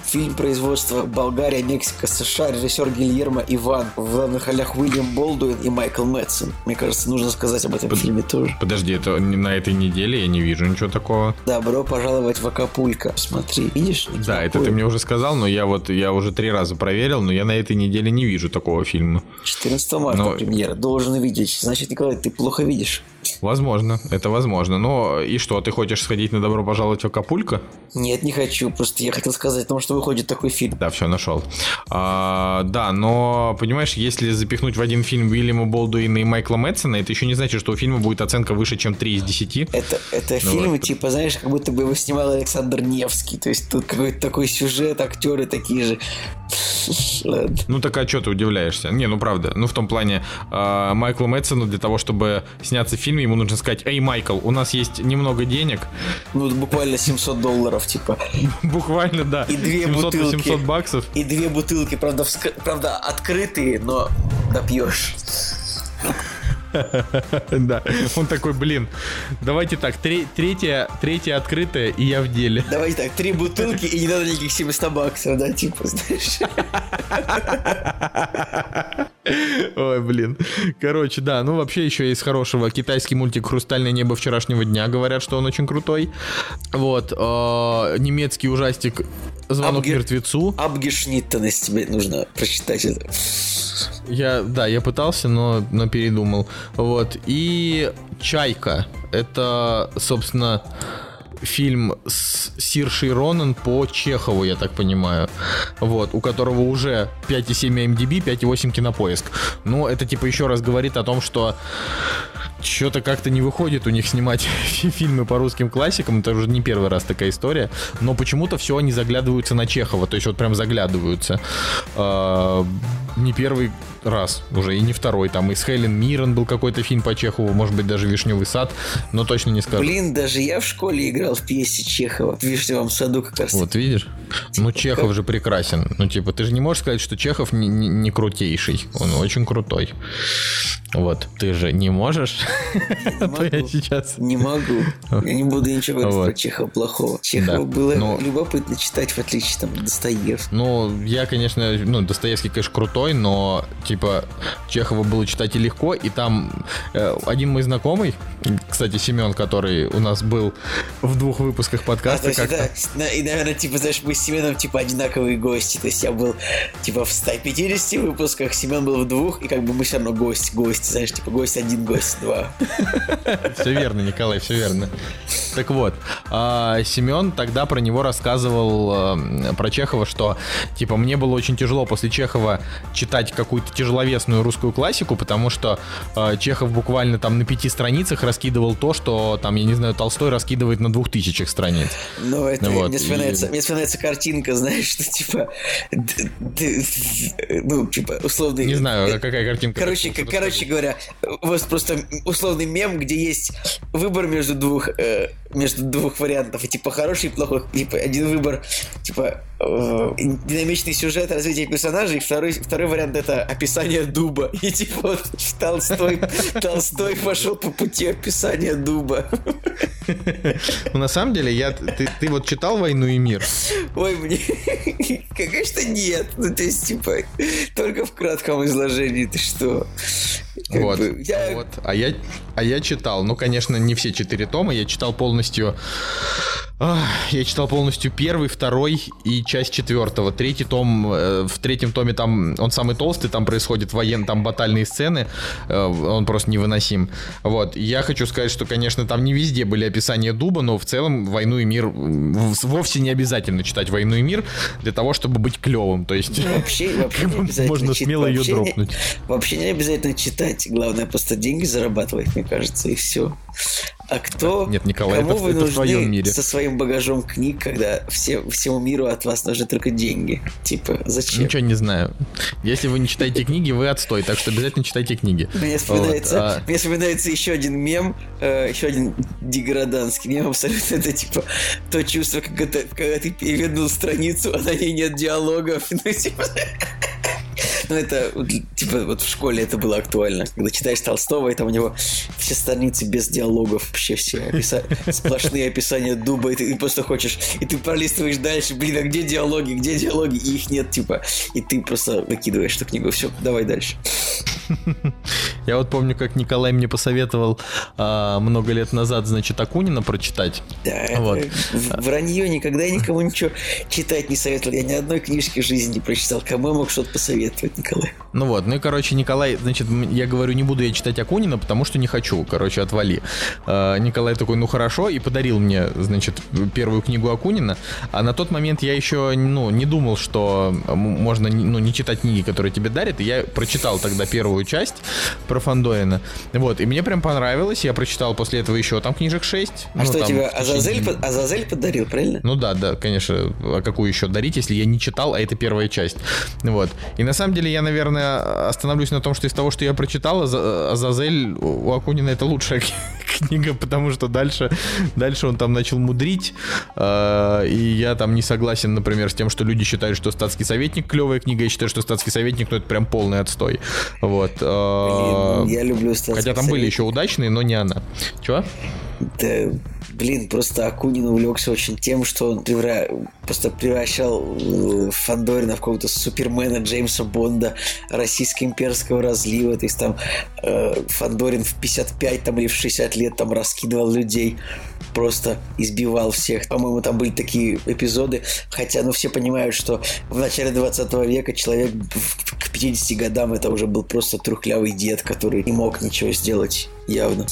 Speaker 2: Фильм производства Болгария, Мексика, США, режиссер Гильермо Иван. В главных ролях Уильям Болдуин и Майкл Мэтсон. Мне кажется, нужно сказать об этом фильме тоже.
Speaker 1: Подожди, это не- на этой неделе я не вижу ничего такого.
Speaker 2: «Добро пожаловать в Акапулько». Смотри, видишь?
Speaker 1: Да, это ты мне уже сказал, но я вот я уже три раза проверил, но я на этой неделе не вижу такого фильма.
Speaker 2: 14 марта
Speaker 1: Но-
Speaker 2: премьера. Должен увидеть. Значит, Николай, ты плохо видишь.
Speaker 1: Возможно, это возможно. Но и что, ты хочешь сходить на добро пожаловать в Акапулько?
Speaker 2: Нет, не хочу. Просто я хотел сказать о том, что выходит такой фильм.
Speaker 1: Да, все, нашел. А, да, но, понимаешь, если запихнуть в один фильм Уильяма Болдуина и Майкла Мэтсона, это еще не значит, что у фильма будет оценка выше, чем 3 из 10.
Speaker 2: Это, это
Speaker 1: Ну
Speaker 2: фильм,
Speaker 1: вот.
Speaker 2: типа, знаешь, как будто бы его снимал Александр Невский. То есть тут какой-то такой сюжет, актеры такие же. Ладно.
Speaker 1: Ну так а что ты удивляешься? Не, ну правда. Ну в том плане, э, Майклу Мэтсону для того, чтобы сняться в фильме, ему нужно сказать, эй, Майкл, у нас есть немного денег.
Speaker 2: Ну, буквально 700 долларов, типа.
Speaker 1: Буквально, да.
Speaker 2: И две бутылки.
Speaker 1: 700 баксов.
Speaker 2: И две бутылки, правда, правда открытые, но допьешь.
Speaker 1: Да. Он такой, блин, давайте так, тре- третья, третья открытая, и я в деле.
Speaker 2: Давайте так, три бутылки и не надо никаких 700 баксов, да, типа, знаешь.
Speaker 1: Ой, блин. Короче, да, ну вообще еще есть хорошего китайский мультик «Хрустальное небо вчерашнего дня». Говорят, что он очень крутой. Вот. э, немецкий ужастик «Звонок
Speaker 2: Абге-
Speaker 1: мертвецу».
Speaker 2: Абгешниттенес тебе нужно прочитать это.
Speaker 1: Я, да, я пытался, но, но передумал. Вот. И «Чайка». Это, собственно, фильм с Сиршей Ронан по Чехову, я так понимаю. Вот, у которого уже 5,7 MDB, 5,8 кинопоиск. Но это типа еще раз говорит о том, что что-то как-то не выходит у них снимать фи- фильмы по русским классикам. Это уже не первый раз такая история. Но почему-то все они заглядываются на Чехова. То есть вот прям заглядываются. А, Не первый раз уже, и не второй. Там и с Хелен Миррен был какой-то фильм по Чехову, может быть, даже «Вишневый сад», но точно не скажу.
Speaker 2: Блин, даже я в школе играл в пьесе Чехова. В «Вишневом саду» как раз.
Speaker 1: Вот видишь? Ну, Чехов же прекрасен. Ну, типа, ты же не можешь сказать, что Чехов не, не- не крутейший. Он очень крутой. Вот, ты же не можешь. А то я
Speaker 2: могу.
Speaker 1: сейчас...
Speaker 2: Не могу. Я не буду ничего говорить
Speaker 1: Вот.
Speaker 2: про Чехова плохого. Чехова
Speaker 1: Да,
Speaker 2: было
Speaker 1: но-
Speaker 2: любопытно читать, в отличие там Достоевского.
Speaker 1: Ну, я, конечно, ну, Достоевский, конечно, крутой, но, типа, Чехова было читать и легко, и там э, один мой знакомый, кстати, Семен, который у нас был в двух выпусках
Speaker 2: А,
Speaker 1: подкаста,
Speaker 2: есть
Speaker 1: как-то...
Speaker 2: это, на- и, наверное, типа, знаешь, мы с Семеном, типа, одинаковые гости. То есть я был, типа, в 150 выпусках, Семен был в двух, и как бы мы все равно гость, гость, знаешь, типа, гость один, гость два.
Speaker 1: Все верно, Николай, все верно. Так вот, а, Семен тогда про него рассказывал э, про Чехова, что типа мне было очень тяжело после Чехова читать какую-то тяжеловесную русскую классику, потому что э, Чехов буквально там на пяти страницах раскидывал то, что там, я не знаю, Толстой раскидывает на двух тысячах страниц.
Speaker 2: Но это
Speaker 1: Вот,
Speaker 2: мне,
Speaker 1: и-
Speaker 2: вспоминается, мне вспоминается картинка, знаешь, что типа, ну, типа, условный...
Speaker 1: Не знаю, какая картинка.
Speaker 2: Короче,
Speaker 1: Что-то
Speaker 2: к- короче говоря, у вас просто условный мем, где есть выбор между двух, э, между двух вариантов, и типа хороший и плохой. Типа один выбор, типа э, динамичный сюжет, развитие персонажей, второй, второй вариант это описание дуба. И типа вот Толстой, Толстой пошел по пути описания дуба.
Speaker 1: Ну, на самом деле, я, ты, ты вот читал «Войну и мир»?
Speaker 2: Ой, мне... Конечно, нет. Ну, то есть, типа, только в кратком изложении. Ты что? Как
Speaker 1: вот,
Speaker 2: бы, я-
Speaker 1: вот. А я, а я читал, ну, конечно, не все четыре тома, я читал полностью, ах, я читал полностью первый, второй и часть четвертого. Третий том, э, в третьем томе там, он самый толстый, там происходят военные, там батальные сцены, э, он просто невыносим. Вот, я хочу сказать, что, конечно, там не везде были описания дуба, но в целом «Войну и мир» вовсе не обязательно читать «Войну и мир» для того, чтобы быть клевым, то есть...
Speaker 2: Вообще, вообще обязательно
Speaker 1: можно
Speaker 2: чит-
Speaker 1: смело её
Speaker 2: вообще не-
Speaker 1: дропнуть.
Speaker 2: вообще не обязательно читать. Главное просто деньги зарабатывать, мне кажется, и все. А кто?
Speaker 1: Нет, Николай,
Speaker 2: кому
Speaker 1: это-
Speaker 2: вы
Speaker 1: это в
Speaker 2: нужны
Speaker 1: твоем мире.
Speaker 2: со своим багажом книг, когда все, всему миру от вас нужны только деньги? Типа, зачем?
Speaker 1: Ничего не знаю. Если вы не читаете книги, вы отстой, так что обязательно читайте книги.
Speaker 2: Мне вспоминается,
Speaker 1: Вот, а-
Speaker 2: мне вспоминается еще один мем, э, еще один деграданский мем абсолютно. Это типа то чувство, когда, ты- когда ты перевернул страницу, а на ней нет диалогов. Ну, типа, ну, это, типа, вот в школе это было актуально. Когда читаешь Толстого, и там у него все страницы без диалогов, вообще все описа- сплошные описания дуба, и ты, ты просто хочешь, и ты пролистываешь дальше, блин, а где диалоги, где диалоги, и их нет, типа, и ты просто выкидываешь эту книгу, все, давай дальше.
Speaker 1: Я вот помню, как Николай мне посоветовал а, много лет назад, значит, Акунина прочитать.
Speaker 2: Да,
Speaker 1: Вот.
Speaker 2: вранье, никогда я никому ничего читать не советовал. Я ни одной книжки в жизни не прочитал. Кому я мог что-то посоветовать, Николай?
Speaker 1: Ну вот, ну и, короче, Николай, значит, я говорю, не буду я читать Акунина, потому что не хочу, короче, отвали. А, Николай такой, ну хорошо, и подарил мне, значит, первую книгу Акунина, а на тот момент я еще, ну, не думал, что можно, ну, не читать книги, которые тебе дарят, и я прочитал тогда первую часть про Фандорина, вот, и мне прям понравилось, я прочитал после этого еще там книжек 6.
Speaker 2: А что тебе Азазель, под- Азазель подарил, правильно?
Speaker 1: Ну да, да, конечно. А какую еще дарить, если я не читал, а это первая часть. Вот. И на самом деле я, наверное, остановлюсь на том, что из того, что я прочитал, Аза- Азазель у Акунина это лучшая книга, потому что дальше, дальше он там начал мудрить. э, И я там не согласен, например, с тем, что люди считают, что статский советник клевая книга. Я считаю, что статский советник, ну это прям полный отстой. Вот. Э,
Speaker 2: Блин, я люблю статский
Speaker 1: Хотя там были еще удачные, но не она. Чего?
Speaker 2: Да, блин, просто Акунин увлекся очень тем, что он превра... просто превращал э, Фандорина в какого-то супермена Джеймса Бонда российско-имперского разлива. То есть там э, Фандорин в 55 там, или в 60 лет там раскидывал людей просто избивал всех. По-моему, там были такие эпизоды, хотя, ну, все понимают, что в начале 20 века человек к 50 годам это уже был просто трухлявый дед, который не мог ничего сделать явно.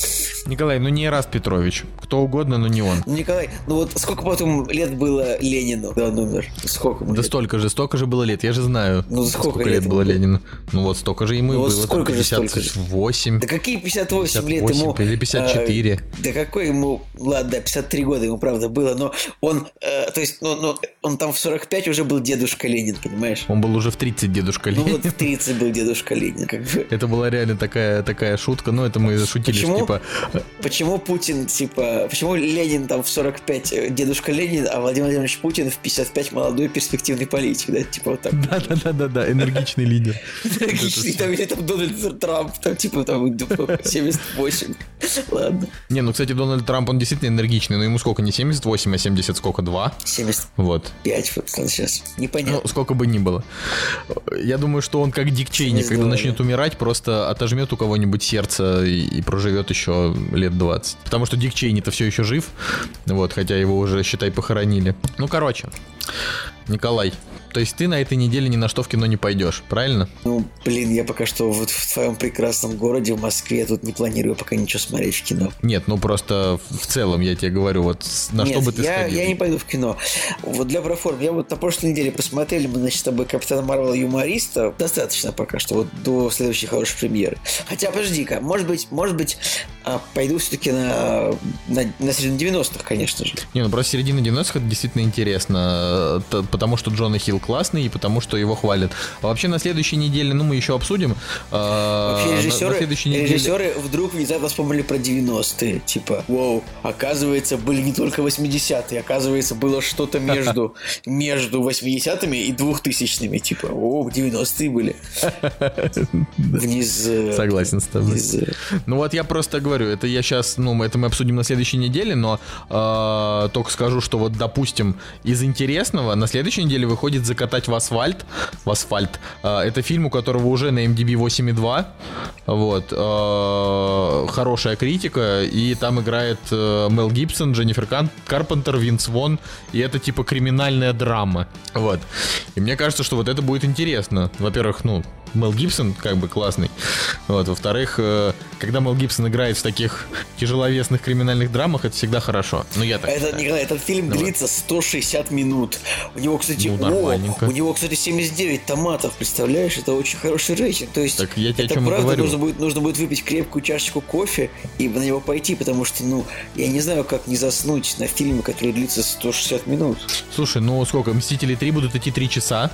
Speaker 1: Николай, ну не раз Петрович. Кто угодно, но не он.
Speaker 2: Ну, Николай, ну вот сколько потом лет было Ленину, да, номер? Сколько?
Speaker 1: Да лет? столько же, столько же было лет, я же знаю.
Speaker 2: Ну сколько,
Speaker 1: сколько лет, было Ленину? Ну вот столько же ему ну, и было.
Speaker 2: Сколько
Speaker 1: там,
Speaker 2: 58.
Speaker 1: Же,
Speaker 2: да какие 58, 58 лет ему?
Speaker 1: Или 54.
Speaker 2: А, да какой ему, ладно, да, 53 года ему, правда, было, но он, э, то есть, ну, ну, он там в 45 уже был дедушка Ленин, понимаешь?
Speaker 1: Он был уже в 30 дедушка Ленин.
Speaker 2: Ну вот в 30 был дедушка Ленин, как бы.
Speaker 1: Это была реально такая, такая шутка, но это мы шутили,
Speaker 2: Почему?
Speaker 1: типа,
Speaker 2: Почему Путин, типа, почему Ленин там в 45 э, дедушка Ленин, а Владимир Владимирович Путин в 55 молодой перспективный политик, да, типа вот так.
Speaker 1: Да-да-да-да, энергичный лидер.
Speaker 2: Энергичный, там, или там Дональд Трамп, там, типа, там, 78. Ладно.
Speaker 1: Не, ну, кстати, Дональд Трамп, он действительно энергичный, но ему сколько, не 78, а 70 сколько, 2?
Speaker 2: 75
Speaker 1: вот.
Speaker 2: вот сейчас. Непонятно.
Speaker 1: Ну, сколько бы ни было. Я думаю, что он как Дик Чейни, когда начнет умирать, просто отожмет у кого-нибудь сердце и, и проживет еще лет 20. Потому что Дик Чейни-то все еще жив, вот, хотя его уже, считай, похоронили. Ну, короче, Николай, то есть ты на этой неделе ни на что в кино не пойдешь, правильно?
Speaker 2: Ну, блин, я пока что вот в твоем прекрасном городе, в Москве, я тут не планирую пока ничего смотреть в кино.
Speaker 1: Нет, ну просто в целом я тебе говорю, вот на
Speaker 2: Нет,
Speaker 1: что бы ты
Speaker 2: я,
Speaker 1: сходил?
Speaker 2: я не пойду в кино. Вот для проформ, я вот на прошлой неделе посмотрели, мы, значит, с тобой Капитана Марвела Юмориста. Достаточно пока что, вот до следующей хорошей премьеры. Хотя, подожди-ка, может быть, может быть, а, пойду все-таки на, на, на середину 90-х, конечно же.
Speaker 1: Не, ну просто середина 90-х это действительно интересно, потому что Джона Хилл классный и потому что его хвалят. А вообще на следующей неделе, ну мы еще обсудим.
Speaker 2: А, вообще режиссеры, на, на неделе... режиссеры вдруг внезапно вспомнили про 90-е. Типа, вау, оказывается, были не только 80-е, оказывается, было что-то между, между 80-ми и 2000-ми. Типа, о, 90-е были. Вниз...
Speaker 1: Э, Согласен с тобой. Вниз... Э. Ну вот я просто говорю, это я сейчас, ну это мы обсудим на следующей неделе, но э, только скажу, что вот, допустим, из интересного на следующей неделе выходит «Закатать в асфальт». В асфальт. Э, это фильм, у которого уже на MDB 8,2. Вот. Э, хорошая критика. И там играет э, Мел Гибсон, Дженнифер Кан, Карпентер, Винс Вон. И это типа криминальная драма. Вот. И мне кажется, что вот это будет интересно. Во-первых, ну, Мел Гибсон как бы классный. Вот. Во-вторых, э, когда Мел Гибсон играет в таких тяжеловесных криминальных драмах, это всегда хорошо. Ну, я так
Speaker 2: это,
Speaker 1: считаю.
Speaker 2: Николай, этот фильм Давай. длится 160 минут. У него, кстати, ну, о, у него, кстати, 79 томатов, представляешь? Это очень хороший рейтинг. То есть,
Speaker 1: так я тебе
Speaker 2: это правда, говорю. Нужно будет, нужно будет выпить крепкую чашечку кофе и на него пойти, потому что, ну, я не знаю, как не заснуть на фильме, который длится 160 минут.
Speaker 1: Слушай, ну сколько, Мстители 3 будут идти 3 часа?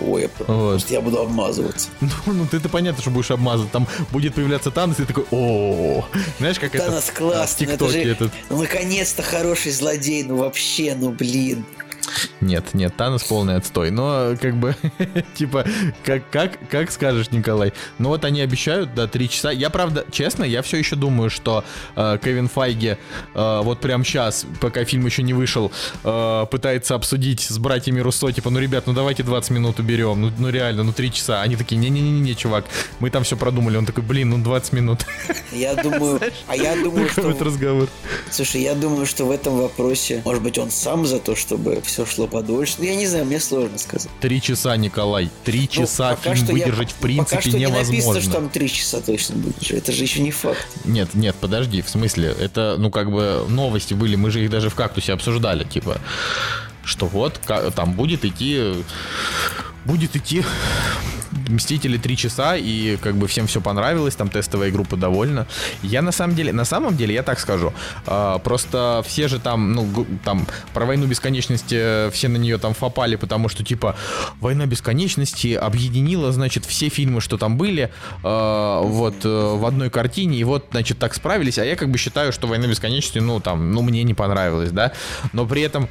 Speaker 2: Ой, я, вот. я буду обмазываться.
Speaker 1: Ну, ну ты-то понятно, что будешь обмазывать. Там будет появляться Танос, и ты такой, о Знаешь, как это?
Speaker 2: Танос классный. Это же, этот... наконец-то хороший злодей. Ну, вообще, ну, блин.
Speaker 1: Нет, нет, Танос полный отстой. Но как бы, типа, как, как, как скажешь, Николай. Ну вот они обещают, да, три часа. Я, правда, честно, я все еще думаю, что э, Кевин Файги э, вот прям сейчас, пока фильм еще не вышел, э, пытается обсудить с братьями Руссо, типа, ну, ребят, ну давайте 20 минут уберем. Ну, ну реально, ну три часа. Они такие, не-не-не-не, чувак, мы там все продумали. Он такой, блин, ну 20 минут.
Speaker 2: Я думаю, а я думаю, что...
Speaker 1: разговор.
Speaker 2: Слушай, я думаю, что в этом вопросе, может быть, он сам за то, чтобы все шло подольше. Ну, я не знаю, мне сложно сказать.
Speaker 1: Три часа, Николай. Три ну, часа фильм выдержать я, в принципе пока что невозможно. не написано,
Speaker 2: что там три часа точно будет. Это же еще не факт.
Speaker 1: Нет, нет, подожди, в смысле, это, ну, как бы новости были, мы же их даже в кактусе обсуждали, типа, что вот, там будет идти будет идти Мстители три часа, и как бы всем все понравилось, там тестовая группа довольна. Я на самом деле, на самом деле, я так скажу, э, просто все же там, ну, там, про войну бесконечности все на нее там фопали, потому что, типа, война бесконечности объединила, значит, все фильмы, что там были, э, вот, э, в одной картине, и вот, значит, так справились, а я как бы считаю, что война бесконечности, ну, там, ну, мне не понравилась, да, но при этом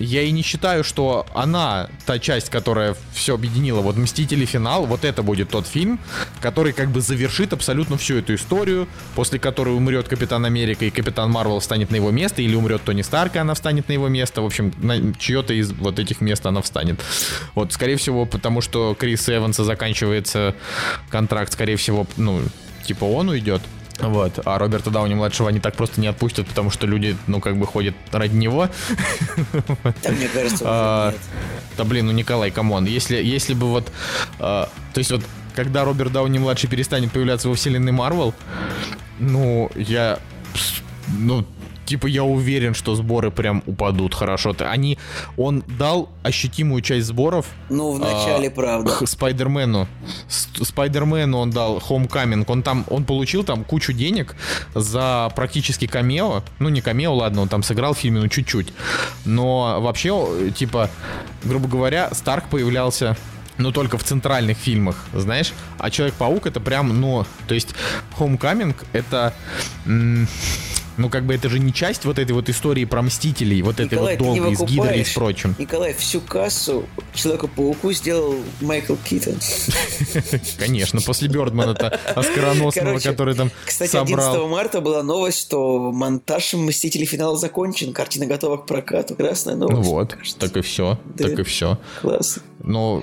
Speaker 1: я и не считаю, что она, та часть, которая все объединила, вот Мстители финал, вот это будет тот фильм, который как бы завершит абсолютно всю эту историю, после которой умрет Капитан Америка и Капитан Марвел встанет на его место, или умрет Тони Старк, и она встанет на его место. В общем, на чье-то из вот этих мест она встанет. Вот, скорее всего, потому что Крис Эванса заканчивается контракт, скорее всего, ну, типа он уйдет. Вот. А Роберта Дауни младшего они так просто не отпустят, потому что люди, ну, как бы ходят ради него.
Speaker 2: Да, мне кажется,
Speaker 1: А. Да блин, ну Николай, come on. Если, если бы вот. а, то есть вот, когда Роберт Дауни младший перестанет появляться во вселенной Марвел, ну, я. Ну, типа, я уверен, что сборы прям упадут хорошо. Т- Они. Он дал ощутимую часть сборов
Speaker 2: Ну, в начале,
Speaker 1: а,
Speaker 2: правда.
Speaker 1: Спайдермену. Спайдермену он дал Homecoming. Он там, он получил там кучу денег за практически камео. Ну, не камео, ладно, он там сыграл в фильме, ну, чуть-чуть. Но вообще, типа, грубо говоря, Старк появлялся но только в центральных фильмах, знаешь? А Человек-паук это прям, ну, то есть Homecoming это... ну, как бы это же не часть вот этой вот истории про Мстителей, вот этой вот долгой, с Гидрой и с прочим.
Speaker 2: Николай, всю кассу Человеку-пауку сделал Майкл Китон.
Speaker 1: Конечно, после Бердмана-то оскароносного, который там
Speaker 2: Кстати,
Speaker 1: собрал.
Speaker 2: 11 марта была новость, что монтаж «Мстителей. Финала» закончен, картина готова к прокату. Красная
Speaker 1: Ну
Speaker 2: новость.
Speaker 1: вот,
Speaker 2: мне кажется.
Speaker 1: так и все, так и все.
Speaker 2: Классно.
Speaker 1: Но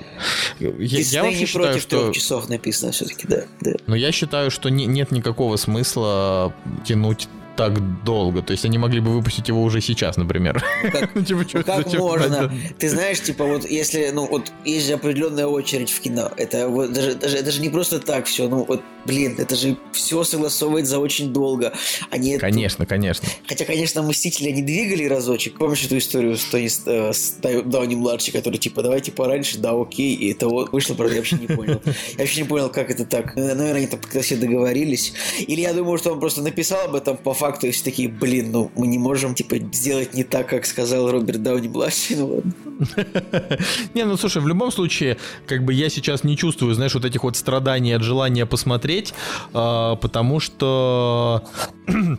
Speaker 1: я, вообще
Speaker 2: не
Speaker 1: считаю, что...
Speaker 2: трех часов написано все-таки, да.
Speaker 1: Но я считаю, что не- нет никакого смысла тянуть так долго. То есть они могли бы выпустить его уже сейчас, например. Ну, типа, чё-
Speaker 2: Как можно? Ты знаешь, типа вот если, ну вот есть же определенная очередь в кино. Это вот даже, даже это же не просто так все. Ну вот, блин, это же все согласовывает за очень долго. Они это-
Speaker 1: Конечно, конечно.
Speaker 2: Хотя, конечно, Мстители они двигали разочек. Помнишь эту историю с Тони э, с Дауни младший, который типа давайте пораньше, да, окей. И это вот вышло, правда, я вообще не понял. Я вообще не понял, как это так. Наверное, они там как-то все договорились. Или я думаю, что он просто написал об этом по факту, и все такие, блин, ну мы не можем типа сделать не так, как сказал Роберт Дауни младший. Ну ладно.
Speaker 1: Не, ну слушай, в любом случае, как бы я сейчас не чувствую, знаешь, вот этих вот страданий от желания посмотреть, а, потому что...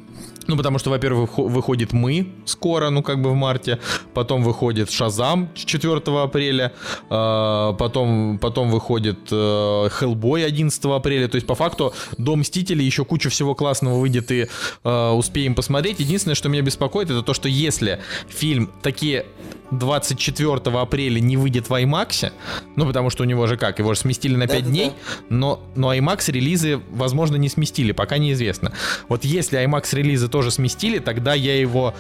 Speaker 1: Ну, потому что, во-первых, выхо- выходит «Мы» скоро, ну, как бы в марте, потом выходит «Шазам» 4 апреля, а, потом, потом выходит э, «Хеллбой» 11 апреля, то есть, по факту, до «Мстителей» еще куча всего классного выйдет и э, успеем посмотреть. Единственное, что меня беспокоит, это то, что если фильм такие 24 апреля не выйдет в IMAX, ну, потому что у него же как, его же сместили на 5
Speaker 2: Да-да-да.
Speaker 1: дней, но, но IMAX релизы, возможно, не сместили, пока неизвестно. Вот если IMAX релизы тоже сместили, тогда я его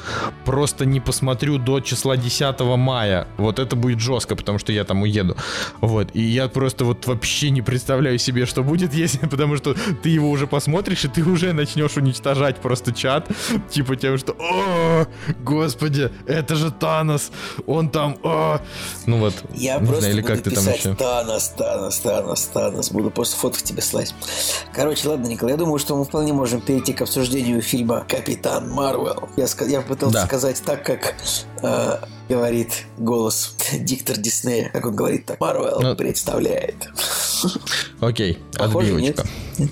Speaker 1: просто не посмотрю до числа 10 мая. Вот это будет жестко, потому что я там уеду. Вот, и я просто вот вообще не представляю себе, что будет, если, потому что ты его уже посмотришь, и ты уже начнешь уничтожать просто чат, типа тем, что «О, господи, это же Танос, он там, о!» Ну вот,
Speaker 2: Я
Speaker 1: не
Speaker 2: просто
Speaker 1: знаю, или
Speaker 2: буду
Speaker 1: как ты там еще.
Speaker 2: Танос, Танос, Танос, Танос. Буду просто фотки тебе слать. Короче, ладно, Николай, я думаю, что мы вполне можем перейти к обсуждению фильма «Капитан Марвел». Я, я пытался
Speaker 1: Да.
Speaker 2: сказать так, как э, говорит голос диктор Диснея. Как он говорит так. Марвел
Speaker 1: Ну,
Speaker 2: представляет.
Speaker 1: Окей,
Speaker 2: Похоже,
Speaker 1: отбивочка.
Speaker 2: нет?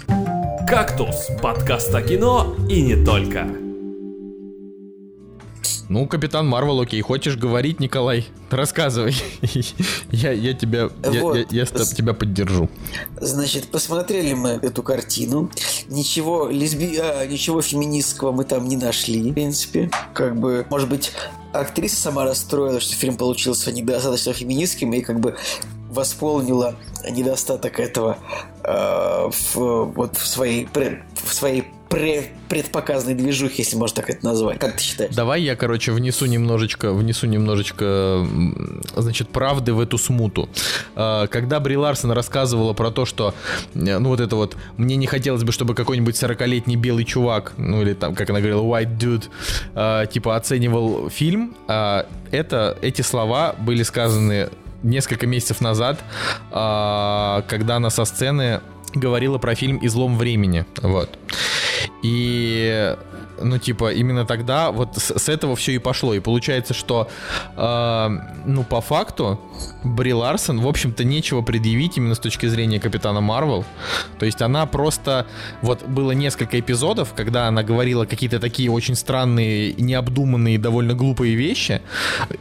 Speaker 3: «Кактус» – подкаст о кино и не только.
Speaker 1: Ну, Капитан Марвел, окей, хочешь говорить, Николай? Рассказывай. я, я тебя, я,
Speaker 2: Вот.
Speaker 1: я- я с тобой- тебя поддержу.
Speaker 2: Значит, посмотрели мы эту картину. Ничего лесби... а, ничего феминистского мы там не нашли, в принципе. Как бы, может быть, актриса сама расстроилась, что фильм получился недостаточно феминистским и как бы восполнила недостаток этого э, в, вот в своей, в своей пре- предпоказанной движухе, если можно так это назвать. Как ты считаешь?
Speaker 1: Давай я, короче, внесу немножечко, внесу немножечко, значит, правды в эту смуту. А, Когда Бри Ларсон рассказывала про то, что, э, ну вот это вот, мне не хотелось бы, чтобы какой-нибудь 40-летний белый чувак, ну или там, как она говорила, white dude, а, типа оценивал фильм, а, это, эти слова были сказаны несколько месяцев назад, когда она со сцены говорила про фильм «Излом времени». Вот. И ну, типа, именно тогда вот с, с этого все и пошло. И получается, что, э, ну, по факту, Бри Ларсон, в общем-то, нечего предъявить именно с точки зрения Капитана Марвел. То есть она просто... Вот было несколько эпизодов, когда она говорила какие-то такие очень странные, необдуманные, довольно глупые вещи,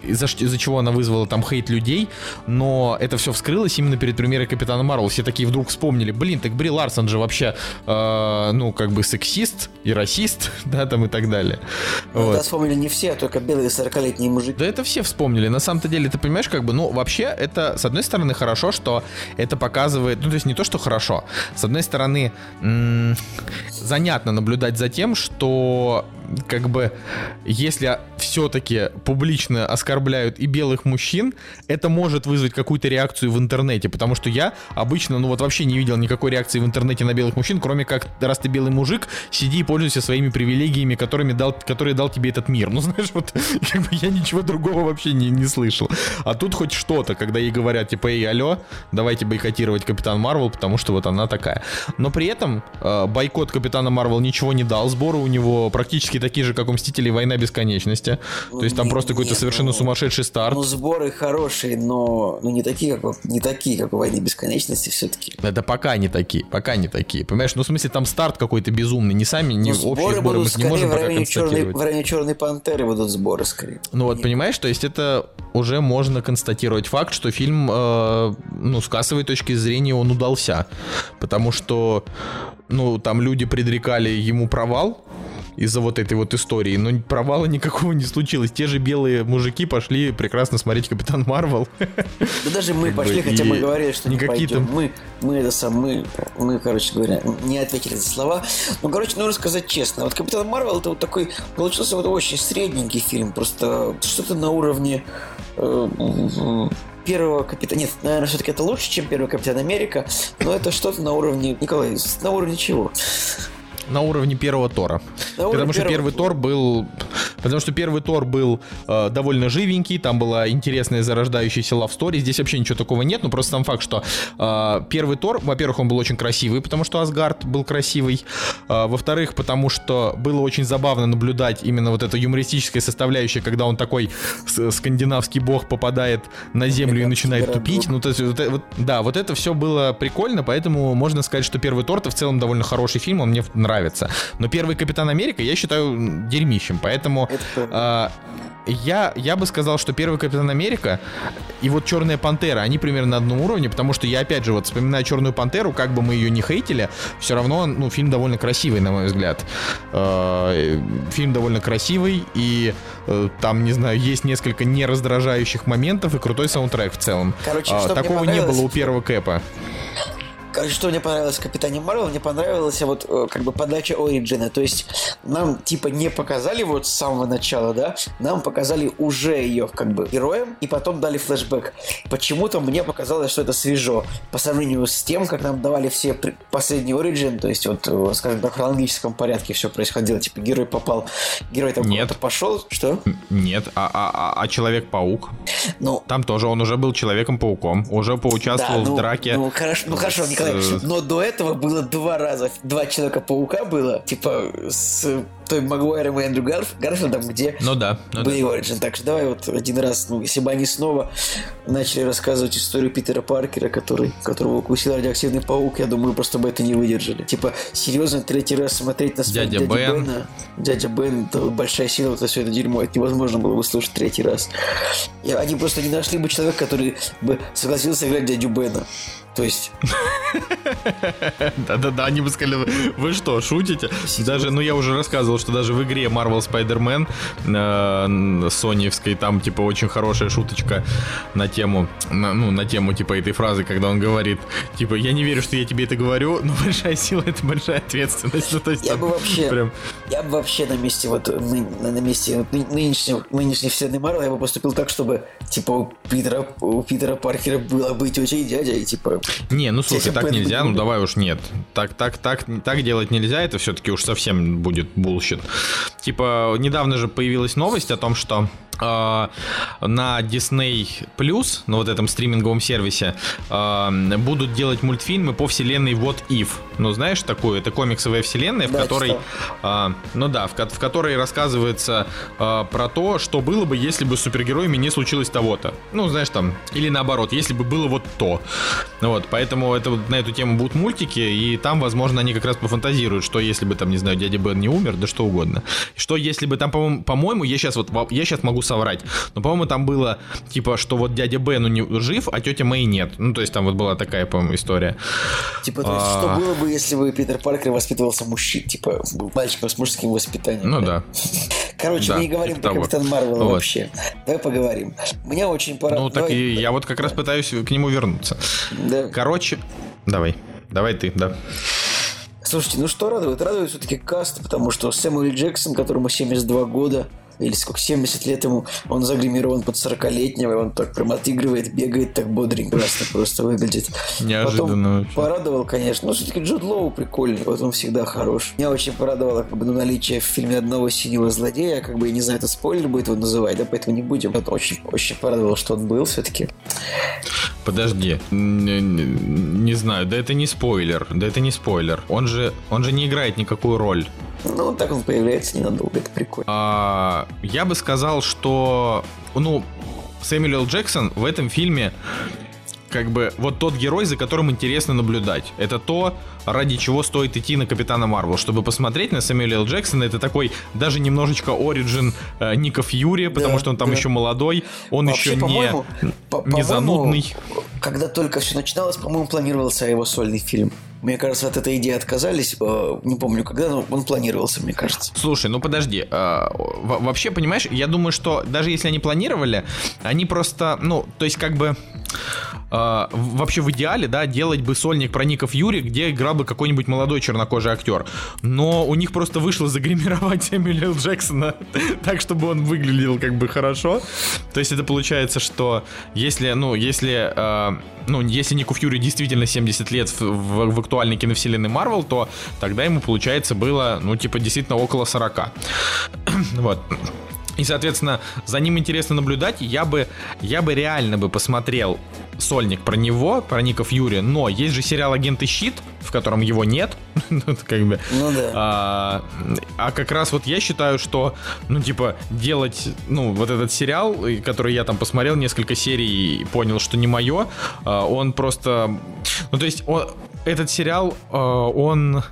Speaker 1: из-за, из-за чего она вызвала там хейт людей, но это все вскрылось именно перед премьерой Капитана Марвел. Все такие вдруг вспомнили, блин, так Бри Ларсон же вообще, э, ну, как бы сексист и расист, да, там и так далее.
Speaker 2: Ну, вот. Да, вспомнили не все, а только белые 40-летние мужики.
Speaker 1: Да это все вспомнили. На самом-то деле, ты понимаешь, как бы, ну, вообще, это, с одной стороны, хорошо, что это показывает, ну, то есть не то, что хорошо. С одной стороны, м- занятно наблюдать за тем, что как бы, если все-таки публично оскорбляют и белых мужчин, это может вызвать какую-то реакцию в интернете, потому что я обычно, ну вот вообще не видел никакой реакции в интернете на белых мужчин, кроме как, раз ты белый мужик, сиди и пользуйся своими привилегиями, которыми дал, которые дал тебе этот мир. Ну, знаешь, вот как бы я ничего другого вообще не, не слышал. А тут хоть что-то, когда ей говорят, типа, эй, алло, давайте бойкотировать Капитан Марвел, потому что вот она такая. Но при этом э, бойкот Капитана Марвел ничего не дал, сборы у него практически практически такие же, как у Мстителей Война Бесконечности. То есть там просто какой-то совершенно ну, сумасшедший старт.
Speaker 2: Ну, сборы хорошие, но ну, не такие, как, не такие, как у Войны Бесконечности все-таки.
Speaker 1: Это пока не такие, пока не такие. Понимаешь, ну в смысле там старт какой-то безумный, не сами, не ну, общие сборы, мы не можем в районе, пока
Speaker 2: черной, в районе Черной Пантеры будут сборы скорее.
Speaker 1: Ну вот, понимаешь, то есть это уже можно констатировать факт, что фильм, э, ну, с кассовой точки зрения он удался. Потому что, ну, там люди предрекали ему провал, из-за вот этой вот истории. Но провала никакого не случилось. Те же белые мужики пошли прекрасно смотреть Капитан Марвел.
Speaker 2: Да даже мы пошли, хотя мы говорили, что не пойдем. Мы, мы это сам, мы, мы, короче говоря, не ответили за слова. Ну, короче, нужно сказать честно. Вот Капитан Марвел это вот такой, получился вот очень средненький фильм. Просто что-то на уровне э, первого капитана... Нет, наверное, все-таки это лучше, чем первый Капитан Америка, но это что-то на уровне... Николай, на уровне чего?
Speaker 1: На уровне первого Тора. На потому что первый Тор был... Потому что первый Тор был э, довольно живенький, там была интересная зарождающаяся love story. Здесь вообще ничего такого нет, но просто сам факт, что э, первый Тор, во-первых, он был очень красивый, потому что Асгард был красивый. Э, во-вторых, потому что было очень забавно наблюдать именно вот это юмористическое составляющее, когда он такой скандинавский бог попадает на землю и начинает тупить. Ну, то есть, вот, вот, да, вот это все было прикольно, поэтому можно сказать, что первый Тор в целом довольно хороший фильм, он мне нравится нравится. Но первый Капитан Америка я считаю дерьмищем, поэтому э, я, я бы сказал, что первый Капитан Америка и вот Черная Пантера, они примерно на одном уровне, потому что я, опять же, вот вспоминаю Черную Пантеру, как бы мы ее не хейтили, все равно, ну, фильм довольно красивый, на мой взгляд. Э, фильм довольно красивый, и э, там, не знаю, есть несколько нераздражающих моментов и крутой саундтрек в целом. Короче, э, такого не было у первого Кэпа.
Speaker 2: Что мне понравилось в Капитане Марвел, мне понравилась вот э, как бы подача Ориджина. То есть нам типа не показали вот с самого начала, да, нам показали уже ее как бы героем, и потом дали флешбэк. Почему-то мне показалось, что это свежо по сравнению с тем, как нам давали все последний Ориджин, то есть вот, э, скажем так, в хронологическом порядке все происходило. Типа герой попал, герой там Нет. пошел, что?
Speaker 1: Нет, а, а, а, а Человек-паук? Ну, там тоже он уже был Человеком-пауком, уже поучаствовал да, ну, в драке.
Speaker 2: Ну хорошо, ну хорошо, Николай, но до этого было два раза. Два Человека-паука было, типа, с той Магуайром и Эндрю Гарф, Гарфилдом, где
Speaker 1: ну да, ну
Speaker 2: были да. Origin. Так что давай вот один раз, ну, если бы они снова начали рассказывать историю Питера Паркера, который, которого укусил радиоактивный паук, я думаю, просто бы это не выдержали. Типа, серьезно, третий раз смотреть на
Speaker 1: смерть дядя, дядя Бен.
Speaker 2: Бена. Дядя Бен, это большая сила, это все это дерьмо, это невозможно было бы слушать третий раз. И они просто не нашли бы человека, который бы согласился играть дядю Бена. То есть...
Speaker 1: Да-да-да, они бы сказали, вы что, шутите? Даже, ну я уже рассказывал, что даже в игре Marvel Spider-Man э, соневской, там типа очень хорошая шуточка на тему, ну на тему типа этой фразы, когда он говорит, типа, я не верю, что я тебе это говорю, но большая сила это большая ответственность. Ну, то есть,
Speaker 2: я бы вообще, прям... я бы вообще на месте вот на месте нынешней, нынешней вселенной Марвел я бы поступил так, чтобы типа у Питера, у Питера Паркера было быть очень дядя и типа
Speaker 1: не, ну слушай, так нельзя, ну давай уж нет. Так, так, так, так делать нельзя, это все-таки уж совсем будет bullshit. Типа, недавно же появилась новость о том, что на Disney Plus, на вот этом стриминговом сервисе, э, будут делать мультфильмы по вселенной What If. Ну, знаешь такую? Это комиксовая вселенная, в
Speaker 2: Да,
Speaker 1: которой... э, ну да, в, в которой рассказывается про то, что было бы, если бы с супергероями не случилось того-то. Ну, знаешь, там... Или наоборот, если бы было вот то. Вот, поэтому это, на эту тему будут мультики, и там, возможно, они как раз пофантазируют, что если бы там, не знаю, дядя Бен не умер, да что угодно. Что если бы там, по-моему, я сейчас вот, во- я сейчас могу соврать, но, по-моему, там было, типа, что вот дядя Бен ну, не жив, а тетя Мэй нет. Ну, то есть там вот была такая, по-моему, история.
Speaker 2: Типа, то есть,
Speaker 1: А.
Speaker 2: что было бы, если бы Питер Паркер воспитывался мужчин, типа, был мальчиком с мужским воспитанием?
Speaker 1: Ну
Speaker 2: да? Короче,
Speaker 1: Да,
Speaker 2: мы не говорим
Speaker 1: типа
Speaker 2: про. Капитан Марвел
Speaker 1: Вот.
Speaker 2: вообще. Давай поговорим. Меня очень пора...
Speaker 1: Ну, так
Speaker 2: Давай-
Speaker 1: и я вот как раз пытаюсь к нему вернуться.
Speaker 2: Да.
Speaker 1: Короче, давай. Давай ты, да.
Speaker 2: Слушайте, ну что радует? Радует все-таки каст, потому что Сэмюэл Джексон, которому 72 года, или сколько, 70 лет ему, он загримирован под 40-летнего, и он так прям отыгрывает, бегает так бодренько, классно просто выглядит.
Speaker 1: Неожиданно
Speaker 2: Потом
Speaker 1: вообще.
Speaker 2: порадовал, конечно. Ну, все-таки Джуд Лоу прикольный, вот он всегда хорош. Меня очень порадовало как бы, ну, наличие в фильме одного синего злодея, как бы, я не знаю, это спойлер будет его называть, да, поэтому не будем. Это очень, очень порадовало, что он был все-таки.
Speaker 1: Подожди, не, не- знаю, да это не спойлер, да это не спойлер. Он же, он же не играет никакую роль.
Speaker 2: Ну, так он появляется ненадолго, это прикольно.
Speaker 1: А, я бы сказал, что, ну, Сэмюэл. Джексон в этом фильме как бы вот тот герой, за которым интересно наблюдать. Это то, ради чего стоит идти на Капитана Марвел. Чтобы посмотреть на Сэмюэля Л. Джексона, это такой даже немножечко оригин э, Ника Фьюри, потому
Speaker 2: Да,
Speaker 1: что он там
Speaker 2: да.
Speaker 1: еще молодой, он
Speaker 2: Вообще,
Speaker 1: еще не,
Speaker 2: по-
Speaker 1: не занудный.
Speaker 2: Когда только все начиналось, по-моему, планировался его сольный фильм. Мне кажется, от этой идеи отказались. э, Не помню, когда, но он планировался, мне кажется.
Speaker 1: Слушай, ну подожди, во- вообще, понимаешь, я думаю, что даже если они планировали, они просто, ну, то есть как бы в- вообще в идеале, да, делать бы сольник про Ников Юри, где играл бы какой-нибудь молодой чернокожий актер. Но у них просто вышло загримировать Л. Джексона так, чтобы он выглядел как бы хорошо. То есть это получается, что если, ну, если, а, ну, если Нику Фьюри действительно 70 лет в, в- в актуальной киновселенной Марвел, то тогда ему, получается, было, ну, типа, действительно около 40. вот. И, соответственно, за ним интересно наблюдать. Я бы, я бы реально бы посмотрел сольник про него, про Ников Юрия, но есть же сериал «Агенты Щит», в котором его нет. Ну, как бы...
Speaker 2: Ну да.
Speaker 1: А, а как раз вот я считаю, что, ну, типа, делать, ну, вот этот сериал, который я там посмотрел несколько серий и понял, что не мое, а, он просто... Ну, то есть, он, этот сериал, а, он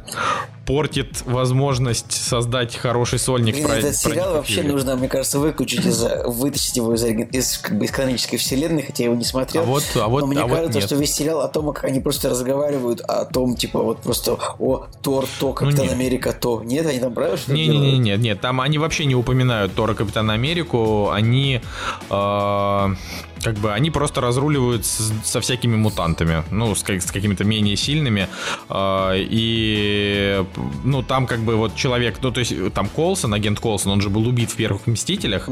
Speaker 1: портит возможность создать хороший сольник
Speaker 2: Блин,
Speaker 1: про
Speaker 2: этот
Speaker 1: про
Speaker 2: сериал вообще
Speaker 1: Фьюри.
Speaker 2: нужно, мне кажется, выключить из вытащить его из, из, как бы, из канонической вселенной, хотя я его не смотрел.
Speaker 1: А вот- а вот-
Speaker 2: Но мне
Speaker 1: а вот
Speaker 2: кажется,
Speaker 1: нет.
Speaker 2: что весь сериал о том, как они просто разговаривают о том, типа, вот просто о Тор, то, Капитан
Speaker 1: Ну.
Speaker 2: Америка, то. Нет, они там правильно что
Speaker 1: Не, не, не, нет, нет, там они вообще не упоминают Тора Капитана Америку, они э, как бы они просто разруливают с- со всякими мутантами, ну с, как- с какими-то менее сильными э, и ну там как бы вот человек, ну то есть там Колсон, агент Колсон, он же был убит в первых Мстителях,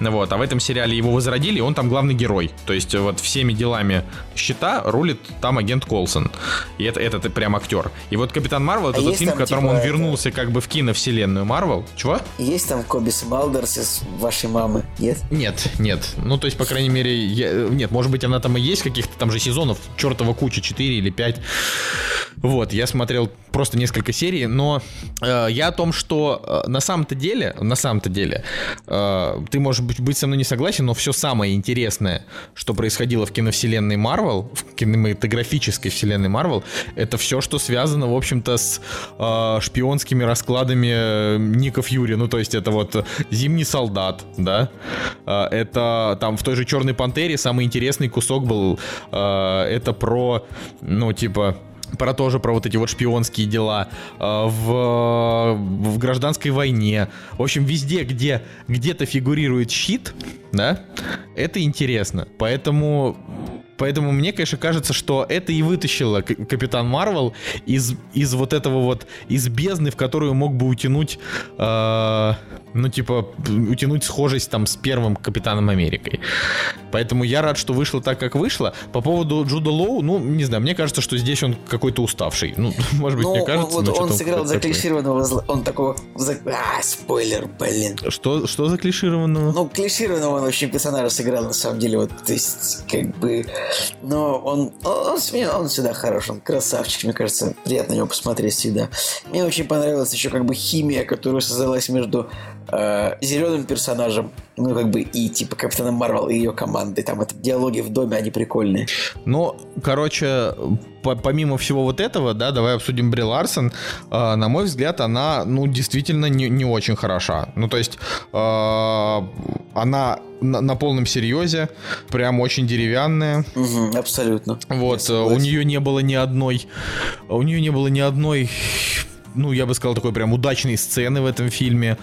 Speaker 1: Ну вот, а в этом сериале его возродили, и он там главный герой, то есть вот всеми делами щита рулит там агент Колсон, и это это прям актер. И вот Капитан Марвел это
Speaker 2: А
Speaker 1: тот
Speaker 2: есть
Speaker 1: фильм, в
Speaker 2: там,
Speaker 1: котором
Speaker 2: типа,
Speaker 1: он
Speaker 2: это-
Speaker 1: вернулся как бы в киновселенную Марвел. Чего?
Speaker 2: Есть там Коби Смалдерс из вашей мамы? Нет?
Speaker 1: Нет, нет. Ну, то есть, по крайней мере, я- нет, может быть, она там и есть каких-то там же сезонов, чертова куча, 4 или 5. Вот, я смотрел просто несколько серий, но э, я о том, что э, на самом-то деле, на самом-то деле, э, ты, можешь быть, быть со мной не согласен, но все самое интересное, что происходило в киновселенной Марвел, в кинематографической вселенной Марвел, это все, что связано, в общем-то, с э, шпионскими раскладами э, Ника Фьюри. Ну, то есть, это вот Зимний солдат, да, Э, это там в той же Черной Пантере самый интересный кусок был, э, это про, ну, типа, про тоже про вот эти вот шпионские дела э, в, в гражданской войне. В общем, везде, где где-то фигурирует щит, да, это интересно. Поэтому Поэтому мне, конечно, кажется, что это и вытащило Капитан Марвел из, из вот этого вот, из бездны, в которую мог бы утянуть, э, ну, типа, утянуть схожесть там с первым Капитаном Америкой. Поэтому я рад, что вышло так, как вышло. По поводу Джуда Лоу, ну, не знаю, мне кажется, что здесь он какой-то уставший. Ну, может быть,
Speaker 2: Ну,
Speaker 1: мне кажется,
Speaker 2: вот он сыграл заклишированного зла... Он такого... А, спойлер, блин.
Speaker 1: Что, что за клишированного?
Speaker 2: Ну, клишированного он очень персонажа сыграл, на самом деле, вот, то есть, как бы, но он, он, он, он всегда хорош, он красавчик, мне кажется, приятно на него посмотреть всегда. Мне очень понравилась еще, как бы, химия, которая создалась между э, зеленым персонажем, ну, как бы, и, типа, Капитаном Марвел и ее командой, там, это диалоги в доме, они прикольные.
Speaker 1: Ну, короче, по- помимо всего вот этого, да, давай обсудим Бри Ларсон. Э, на мой взгляд, она, ну, действительно не, не очень хороша. Ну, то есть, э, она на, на полном серьезе, прям очень деревянная.
Speaker 2: Мгм, абсолютно.
Speaker 1: Вот, у нее не было ни одной, у нее не было ни одной, ну, я бы сказал, такой прям удачной сцены в этом фильме.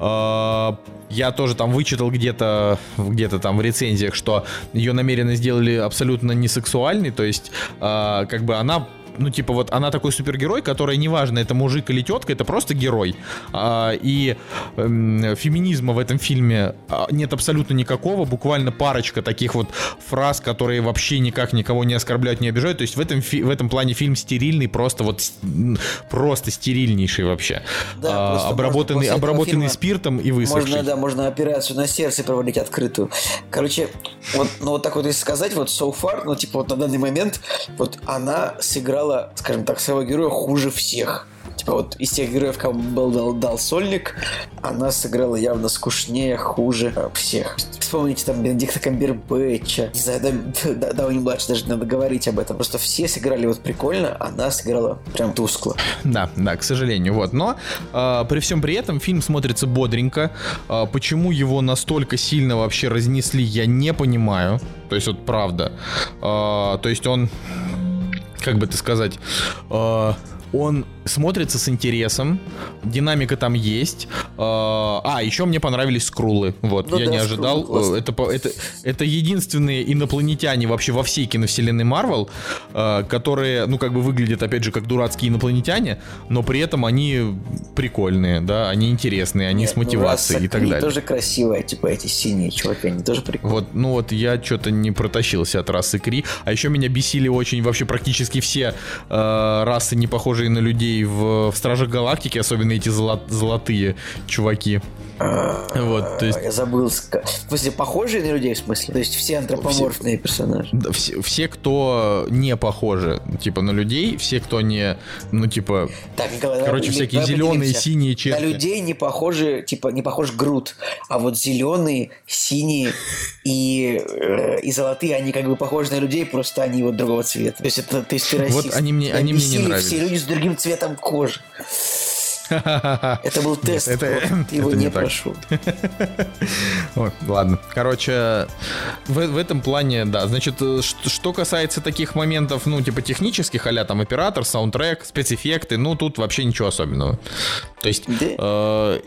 Speaker 1: Э, Я тоже там вычитал где-то, где-то там в рецензиях, что ее намеренно сделали абсолютно не сексуальной, то есть, э, как бы она ну, типа, вот она такой супергерой, который, неважно, это мужик или тетка, это просто герой. А, и эм, феминизма в этом фильме а, нет абсолютно никакого, буквально парочка таких вот фраз, которые вообще никак никого не оскорбляют, не обижают. То есть в этом, в этом плане фильм стерильный, просто вот просто стерильнейший вообще.
Speaker 2: Да,
Speaker 1: А, обработанный обработанный спиртом и высохший.
Speaker 2: Можно, да, можно операцию на сердце проводить открытую. Короче, вот, ну вот так вот если сказать, вот so far, ну типа вот на данный момент, вот она сыграла, скажем так, своего героя хуже всех. Типа вот из тех героев, кому был дал, дал сольник, она сыграла явно скучнее, хуже э, всех. Вспомните там Бенедикта Камбербэтча, не знаю, да, да, не младше даже надо говорить об этом. Просто все сыграли вот прикольно, она сыграла прям тускло.
Speaker 1: Да, да, к сожалению, вот. Но э, при всем при этом фильм смотрится бодренько. Э, почему его настолько сильно вообще разнесли, я не понимаю. То есть вот правда. Э, то есть он, как бы это сказать, э, он смотрится с интересом, динамика там есть. Э, А, еще мне понравились скрулы. Вот,
Speaker 2: Ну
Speaker 1: я
Speaker 2: да,
Speaker 1: не ожидал. Э, Это, это, это единственные инопланетяне вообще во всей киновселенной Марвел, э, которые, ну, как бы выглядят, опять же, как дурацкие инопланетяне, но при этом они прикольные, да, они интересные, они
Speaker 2: Нет,
Speaker 1: с
Speaker 2: ну,
Speaker 1: мотивацией
Speaker 2: раса
Speaker 1: и так далее.
Speaker 2: тоже красивая, типа эти синие чуваки, они тоже прикольные.
Speaker 1: Вот, ну вот я что-то не протащился от расы Кри. А еще меня бесили очень вообще практически все э, расы, не похожие на людей в, в Стражах Галактики, особенно эти золо- золотые чуваки. Вот, то есть
Speaker 2: А, Я забыл. В смысле, похожие на людей, в смысле? То есть все антропоморфные персонажи.
Speaker 1: Да, все, все, кто не похожи, типа, на людей, все, кто не, ну, типа,
Speaker 2: Так, Николай,
Speaker 1: короче,
Speaker 2: давай-
Speaker 1: всякие
Speaker 2: давай
Speaker 1: зеленые, синие
Speaker 2: На
Speaker 1: черты.
Speaker 2: людей не похожи, типа, не похож груд, а вот зеленые, синие и, э, и золотые, они как бы похожи на людей, просто они вот другого цвета. То есть это, то есть ты расист.
Speaker 1: Вот они мне- они мне не нравились.
Speaker 2: все люди с другим цветом кожи. Это был тест.
Speaker 1: это-
Speaker 2: Ты его
Speaker 1: это не
Speaker 2: не прошел.
Speaker 1: Ой, ладно. Короче, в, в этом плане, да. Значит, э, ш- что касается таких моментов, ну, типа технических, а там оператор, саундтрек, спецэффекты, ну, тут вообще ничего особенного. То есть,
Speaker 2: Да.
Speaker 1: э,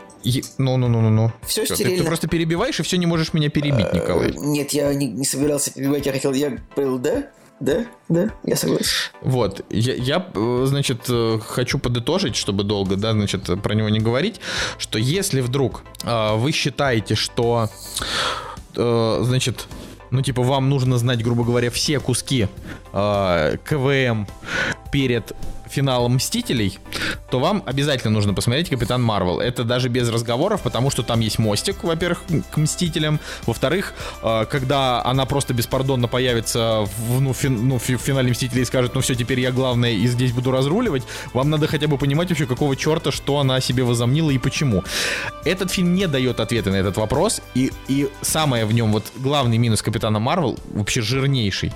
Speaker 1: ну-ну-ну-ну-ну.
Speaker 2: Всё
Speaker 1: Чё, ты,
Speaker 2: стерильно.
Speaker 1: ты просто перебиваешь и все не можешь меня перебить, Николай.
Speaker 2: Нет, я не, не собирался перебивать, я хотел, я был, да? Да, да, я согласен.
Speaker 1: Вот, я, я, э, значит, э, хочу подытожить, чтобы долго, да, значит, про него не говорить, что если вдруг э, вы считаете, что, э, значит, ну, типа, вам нужно знать, грубо говоря, все куски э, КВМ перед финалом Мстителей, то вам обязательно нужно посмотреть Капитан Марвел. Это даже без разговоров, потому что там есть мостик, во-первых, к Мстителям. Во-вторых, э, когда она просто беспардонно появится в, ну, фин- ну, в финале Мстителей и скажет, ну все, теперь я главное и здесь буду разруливать, вам надо хотя бы понимать вообще, какого черта, что она себе возомнила и почему. Этот фильм не дает ответа на этот вопрос, и, и самое в нем, вот главный минус Капитана Марвел, вообще жирнейший,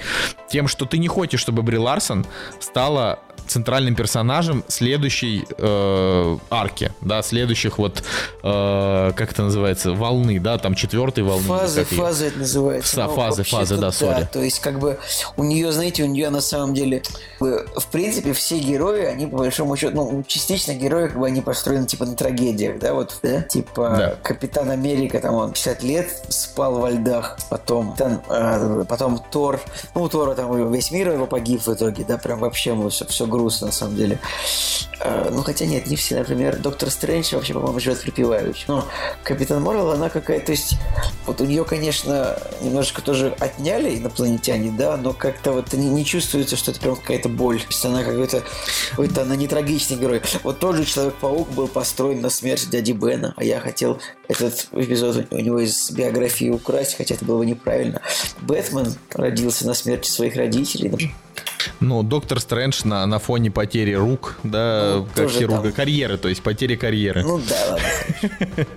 Speaker 1: тем, что ты не хочешь, чтобы Бри Ларсон стала центральным персонажем следующей э, арки, да, следующих вот, э, как это называется, волны, да, там четвертой волны.
Speaker 2: Фазы, фазы это называется.
Speaker 1: Фа-
Speaker 2: Ну,
Speaker 1: фазы, фазы, да, сори.
Speaker 2: То есть, как бы, у нее, знаете, у нее на самом деле, э, в принципе, все герои, они по большому счету, ну, частично герои, как бы, они построены, типа, на трагедиях, да, вот, да? Типа,
Speaker 1: Да.
Speaker 2: Капитан Америка, там, он 50 лет спал во льдах, потом, там, э, потом Тор, ну, у Тора там весь мир его погиб в итоге, да, прям вообще, ну, все, все грустно, на самом деле. А, ну, хотя нет, не все. Например, Доктор Стрэндж вообще, по-моему, живет припеваючи. Но Капитан Марвел, она какая-то... То есть, вот у нее, конечно, немножко тоже отняли инопланетяне, да, но как-то вот не, не чувствуется, что это прям какая-то боль. То есть она какой-то... какой-то она не трагичный герой. Вот тот же Человек-паук был построен на смерть дяди Бена, а я хотел этот эпизод у него из биографии украсть, хотя это было бы неправильно. Бэтмен родился на смерти своих родителей.
Speaker 1: Ну, доктор Стрэндж на, на фоне потери рук, да, ну, как хирурга, там. карьеры, то есть потери карьеры.
Speaker 2: Ну да, ладно.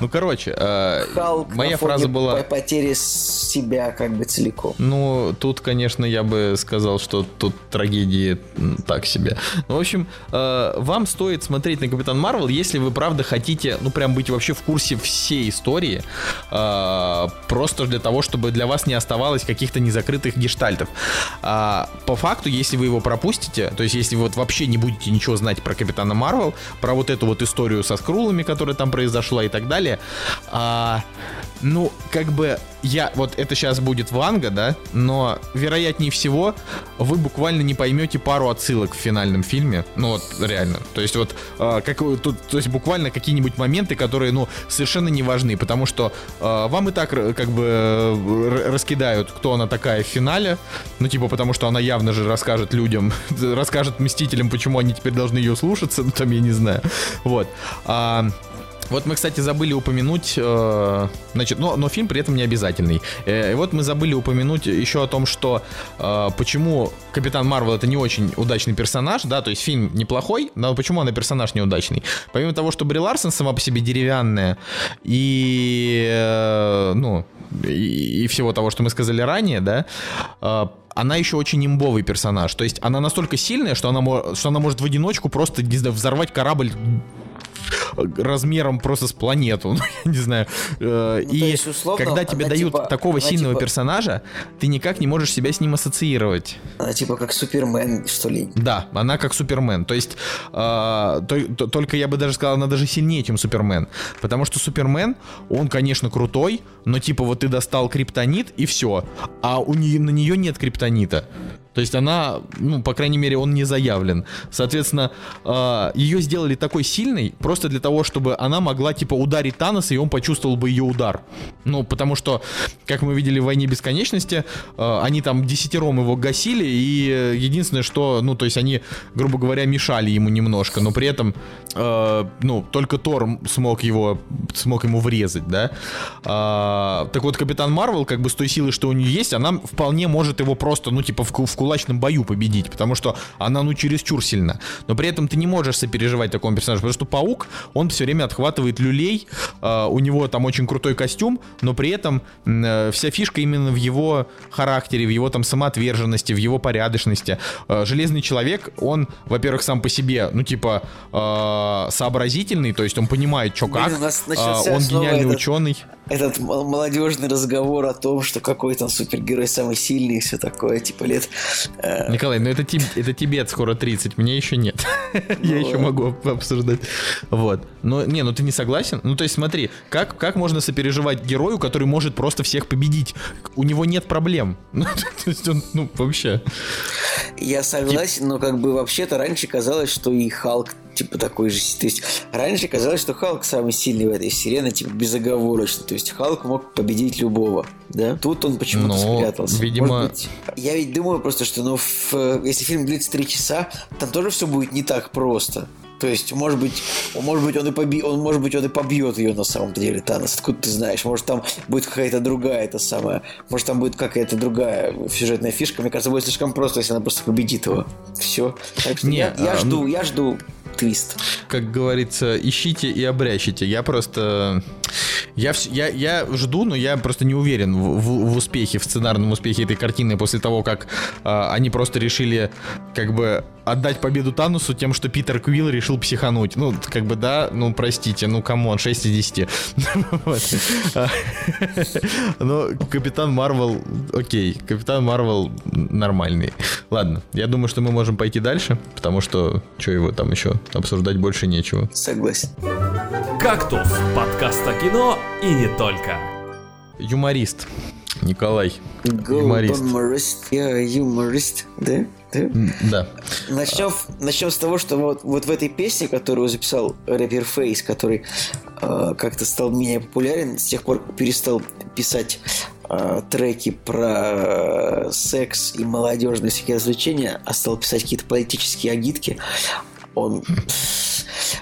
Speaker 1: Ну, короче, э, моя фраза была...
Speaker 2: потери себя как бы целиком.
Speaker 1: Ну, тут, конечно, я бы сказал, что тут трагедии так себе. Ну, в общем, э, вам стоит смотреть на Капитан Марвел, если вы, правда, хотите, ну, прям быть вообще в курсе всей истории, э, просто для того, чтобы для вас не оставалось каких-то незакрытых гештальтов. А, по факту, если вы его пропустите, то есть если вы вот вообще не будете ничего знать про Капитана Марвел, про вот эту вот историю со скрулами, которая там произошла и так далее, а, ну, как бы я, вот это сейчас будет Ванга, да, но вероятнее всего вы буквально не поймете пару отсылок в финальном фильме, ну вот реально, то есть вот э, как тут, то есть буквально какие-нибудь моменты, которые, ну, совершенно не важны, потому что э, вам и так как бы раскидают, кто она такая в финале, ну типа потому что она явно же расскажет людям, расскажет мстителям, почему они теперь должны ее слушаться, ну там я не знаю, вот. А, вот мы, кстати, забыли упомянуть, э, значит, но, но фильм при этом не обязательный. Э, и вот мы забыли упомянуть еще о том, что э, почему Капитан Марвел это не очень удачный персонаж, да, то есть фильм неплохой, но почему она персонаж неудачный? Помимо того, что Бри Ларсон сама по себе деревянная и, э, ну, и, и всего того, что мы сказали ранее, да, э, она еще очень имбовый персонаж. То есть она настолько сильная, что она, что она может в одиночку просто не знаю, взорвать корабль размером просто с планету, ну, я не знаю. Э, ну, и есть, условно, когда тебе дают типа, такого сильного типа... персонажа, ты никак не можешь себя с ним ассоциировать.
Speaker 2: Она типа как Супермен, что ли?
Speaker 1: Да, она как Супермен. То есть, э, то, то, только я бы даже сказал, она даже сильнее, чем Супермен. Потому что Супермен, он, конечно, крутой, но типа вот ты достал криптонит и все. А у нее, на нее нет криптонита. То есть она, ну, по крайней мере, он не заявлен. Соответственно, э, ее сделали такой сильной просто для того, чтобы она могла, типа, ударить Таноса, и он почувствовал бы ее удар. Ну, потому что, как мы видели в «Войне бесконечности», э, они там десятером его гасили, и единственное, что, ну, то есть они, грубо говоря, мешали ему немножко, но при этом, э, ну, только Тор смог его, смог ему врезать, да. Так вот, Капитан Марвел, как бы с той силой, что у нее есть, она вполне может его просто, ну, типа, в, в кулачном бою победить, потому что она, ну, чересчур сильна. Но при этом ты не можешь сопереживать такому персонажу, потому что Паук, он все время отхватывает люлей, э, у него там очень крутой костюм, но при этом э, вся фишка именно в его характере, в его там самоотверженности, в его порядочности. Э, Железный человек, он, во-первых, сам по себе, ну, типа, э, сообразительный, то есть он понимает, что как, Блин, э, он гениальный этот... ученый
Speaker 2: этот молодежный разговор о том, что какой там супергерой самый сильный и все такое, типа лет...
Speaker 1: Э... Николай, ну это, тебе, это тебе скоро 30, мне еще нет. Я еще ну, могу обсуждать. Вот. Но, не, ну ты не согласен? Ну то есть смотри, как, как можно сопереживать герою, который может просто всех победить? У него нет проблем. Ну, то есть он, ну, вообще...
Speaker 2: Я согласен, но как бы вообще-то раньше казалось, что и Халк типа такой же. То есть раньше казалось, что Халк самый сильный в этой вселенной, типа безоговорочно. То есть Халк мог победить любого, да? Тут он почему-то Но, спрятался.
Speaker 1: Видимо... быть,
Speaker 2: я ведь думаю просто, что ну, в, если фильм длится три часа, там тоже все будет не так просто. То есть, может быть, может быть, он и поби... он, может быть, он и побьет ее на самом деле, Танос. Откуда ты знаешь? Может, там будет какая-то другая это самая. Может, там будет какая-то другая сюжетная фишка. Мне кажется, будет слишком просто, если она просто победит его. Все. Так что Не, я, я а... жду, я жду твист.
Speaker 1: Как говорится, ищите и обрящите. Я просто... Я, я, я жду, но я просто не уверен в, в, в успехе, в сценарном успехе этой картины после того, как э, они просто решили как бы отдать победу Таносу тем, что Питер Квилл решил психануть. Ну, как бы, да, ну, простите, ну, come on, 6 из 10. Но Капитан Марвел, окей, Капитан Марвел нормальный. Ладно, я думаю, что мы можем пойти дальше, потому что, что его там еще обсуждать больше нечего.
Speaker 2: Согласен.
Speaker 3: «Кактус» — подкаст о кино и не только.
Speaker 1: Юморист.
Speaker 4: Николай,
Speaker 2: Go,
Speaker 4: юморист.
Speaker 2: юморист. Я юморист, да? Да?
Speaker 4: Да.
Speaker 2: Начнем, начнем с того, что вот, вот в этой песне, которую записал рэпер Фейс, который э, как-то стал менее популярен, с тех пор перестал писать э, треки про э, секс и молодежные всякие развлечения, а стал писать какие-то политические агитки, он...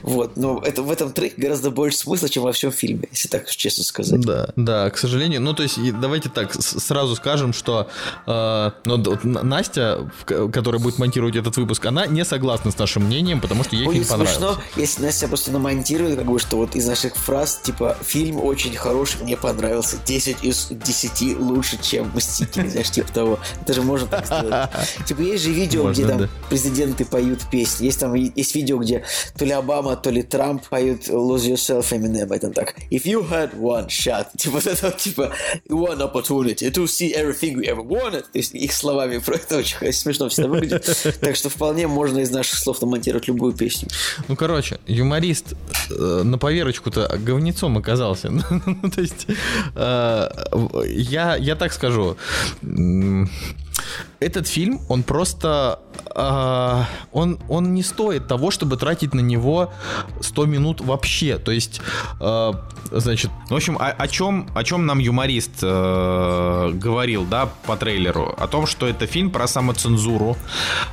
Speaker 2: Вот, но это, в этом треке гораздо больше смысла, чем во всем фильме, если так честно сказать.
Speaker 4: Да, да, к сожалению. Ну, то есть, давайте так, сразу скажем, что э, ну, Настя, которая будет монтировать этот выпуск, она не согласна с нашим мнением, потому что ей фильм
Speaker 2: Будет
Speaker 4: понравился.
Speaker 2: смешно, если Настя просто намонтирует, как бы, что вот из наших фраз, типа, фильм очень хороший, мне понравился, 10 из 10 лучше, чем Мстители, знаешь, типа того. Это же можно так сделать. Типа, есть же видео, где там президенты поют песни. Есть там есть видео, где то ли Обама, то ли Трамп поют Lose Yourself Eminem, и там так. If you had one shot, типа, это типа, one opportunity to see everything you ever wanted. То есть, их словами про это очень смешно всегда выглядит. Так что вполне можно из наших слов намонтировать любую песню.
Speaker 4: Ну, короче, юморист э, на поверочку-то говнецом оказался. Ну, то есть, э, я, я так скажу. Этот фильм, он просто... э, он, он не стоит того, чтобы тратить на него 100 минут вообще. То есть, э, значит,
Speaker 1: В общем, о, о чем, о чем нам юморист э, говорил, да, по трейлеру? О том, что это фильм про самоцензуру,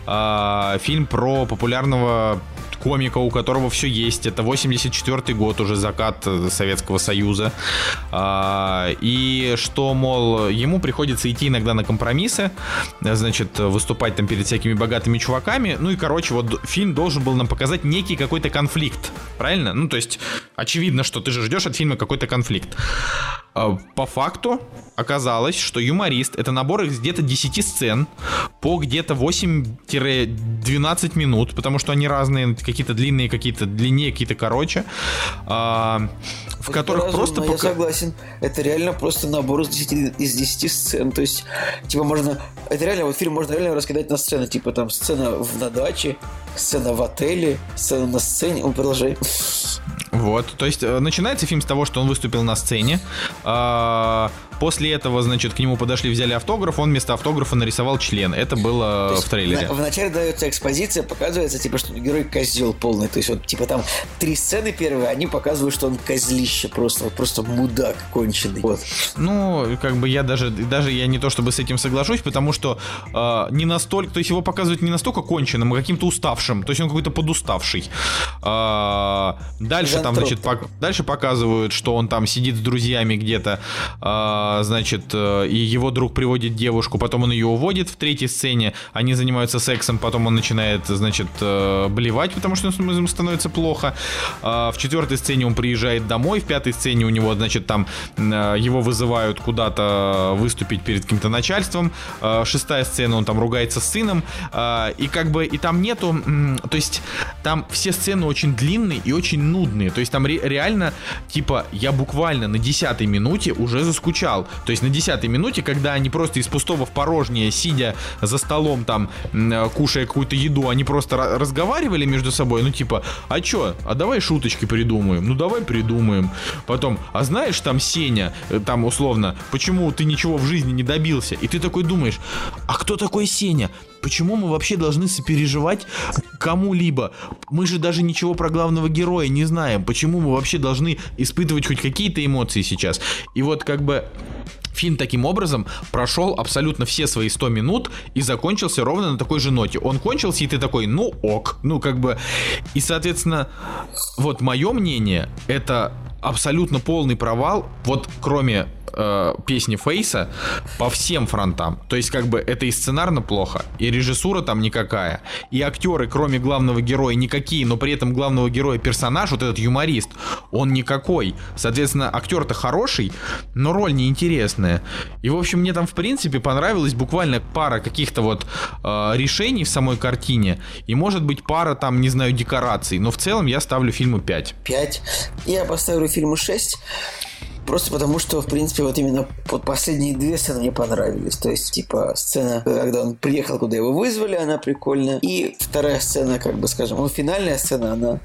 Speaker 1: э, фильм про популярного комика, у которого все есть. Это 84 год, уже закат э, Советского Союза. А, и что, мол, ему приходится идти иногда на компромиссы, э, значит, выступать там перед всякими богатыми чуваками. Ну и, короче, вот фильм должен был нам показать некий какой-то конфликт. Правильно? Ну, то есть, очевидно, что ты же ждешь от фильма какой-то конфликт. А, По факту оказалось, что юморист это набор из где-то 10 сцен по где-то 8-12 минут, потому что они разные, какие-то длинные, какие-то длиннее, какие-то короче, а, в которых
Speaker 2: Разумно,
Speaker 1: просто
Speaker 2: Я
Speaker 1: пока-
Speaker 2: согласен. Это реально просто набор из 10, из 10 сцен. То есть, типа, можно... Это реально, вот фильм можно реально раскидать на сцены. Типа, там, сцена в, на даче, сцена в отеле, сцена на сцене. Он продолжает.
Speaker 1: Вот, то есть э, начинается фильм с того, что он выступил на сцене. А, После этого, значит, к нему подошли, взяли автограф, он вместо автографа нарисовал член. Это было в трейлере.
Speaker 2: на- вначале дается экспозиция, показывается, типа, что герой козел полный. То есть, вот, типа, там три сцены первые, они показывают, что он козлище просто. Вот, просто мудак конченый. Вот.
Speaker 1: Ну, как бы я даже, даже я не то чтобы с этим соглашусь, потому что э, не настолько, то есть его показывают не настолько конченным, а каким-то уставшим, то есть он какой-то подуставший. А, дальше там, значит, пок- дальше показывают, что он там сидит с друзьями где-то, а, значит, э, и его друг приводит девушку, потом он ее уводит в третьей сцене, они занимаются сексом, потом он начинает, значит, э, блевать, потому что ему становится плохо. А, в четвертой сцене он приезжает домой, в пятой сцене у него, значит, там э, его вызывают куда-то выступить перед каким-то начальством. А, Шестая сцена, он там ругается с сыном. А, И как бы, и там нету, то есть там все сцены очень длинные и очень нудные. То есть там ре- реально, типа, я буквально на десятой минуте уже заскучал. То есть на десятой минуте, когда они просто из пустого в порожнее, сидя за столом там, э, кушая какую-то еду, они просто ра- разговаривали между собой, ну типа, а чё, а давай шуточки придумаем, ну давай придумаем. Потом, а знаешь, там Сеня, э, там условно, почему ты ничего в жизни не добился? И ты такой думаешь, а кто такой Сеня? Почему мы вообще должны сопереживать кому-либо? Мы же даже ничего про главного героя не знаем. Почему мы вообще должны испытывать хоть какие-то эмоции сейчас? И вот как бы Фильм таким образом прошел абсолютно все свои 100 минут и закончился ровно на такой же ноте. Он кончился, и ты такой, ну ок. Ну, как бы... И, соответственно, вот мое мнение, это абсолютно полный провал, вот кроме э, песни Фейса, по всем фронтам. То есть, как бы, это и сценарно плохо, и режиссура там никакая, и актеры, кроме главного героя, никакие, но при этом главного героя персонаж, вот этот юморист, он никакой. Соответственно, актер-то хороший, но роль неинтересная. И, в общем, мне там, в принципе, понравилась буквально пара каких-то вот э, решений в самой картине, и, может быть, пара там, не знаю, декораций, но в целом я ставлю фильму 5.
Speaker 2: 5. Я поставлю фильму 6. Просто потому, что, в принципе, вот именно вот последние две сцены мне понравились. То есть, типа, сцена, когда он приехал, куда его вызвали, она прикольная. И вторая сцена, как бы, скажем, ну, финальная сцена, она,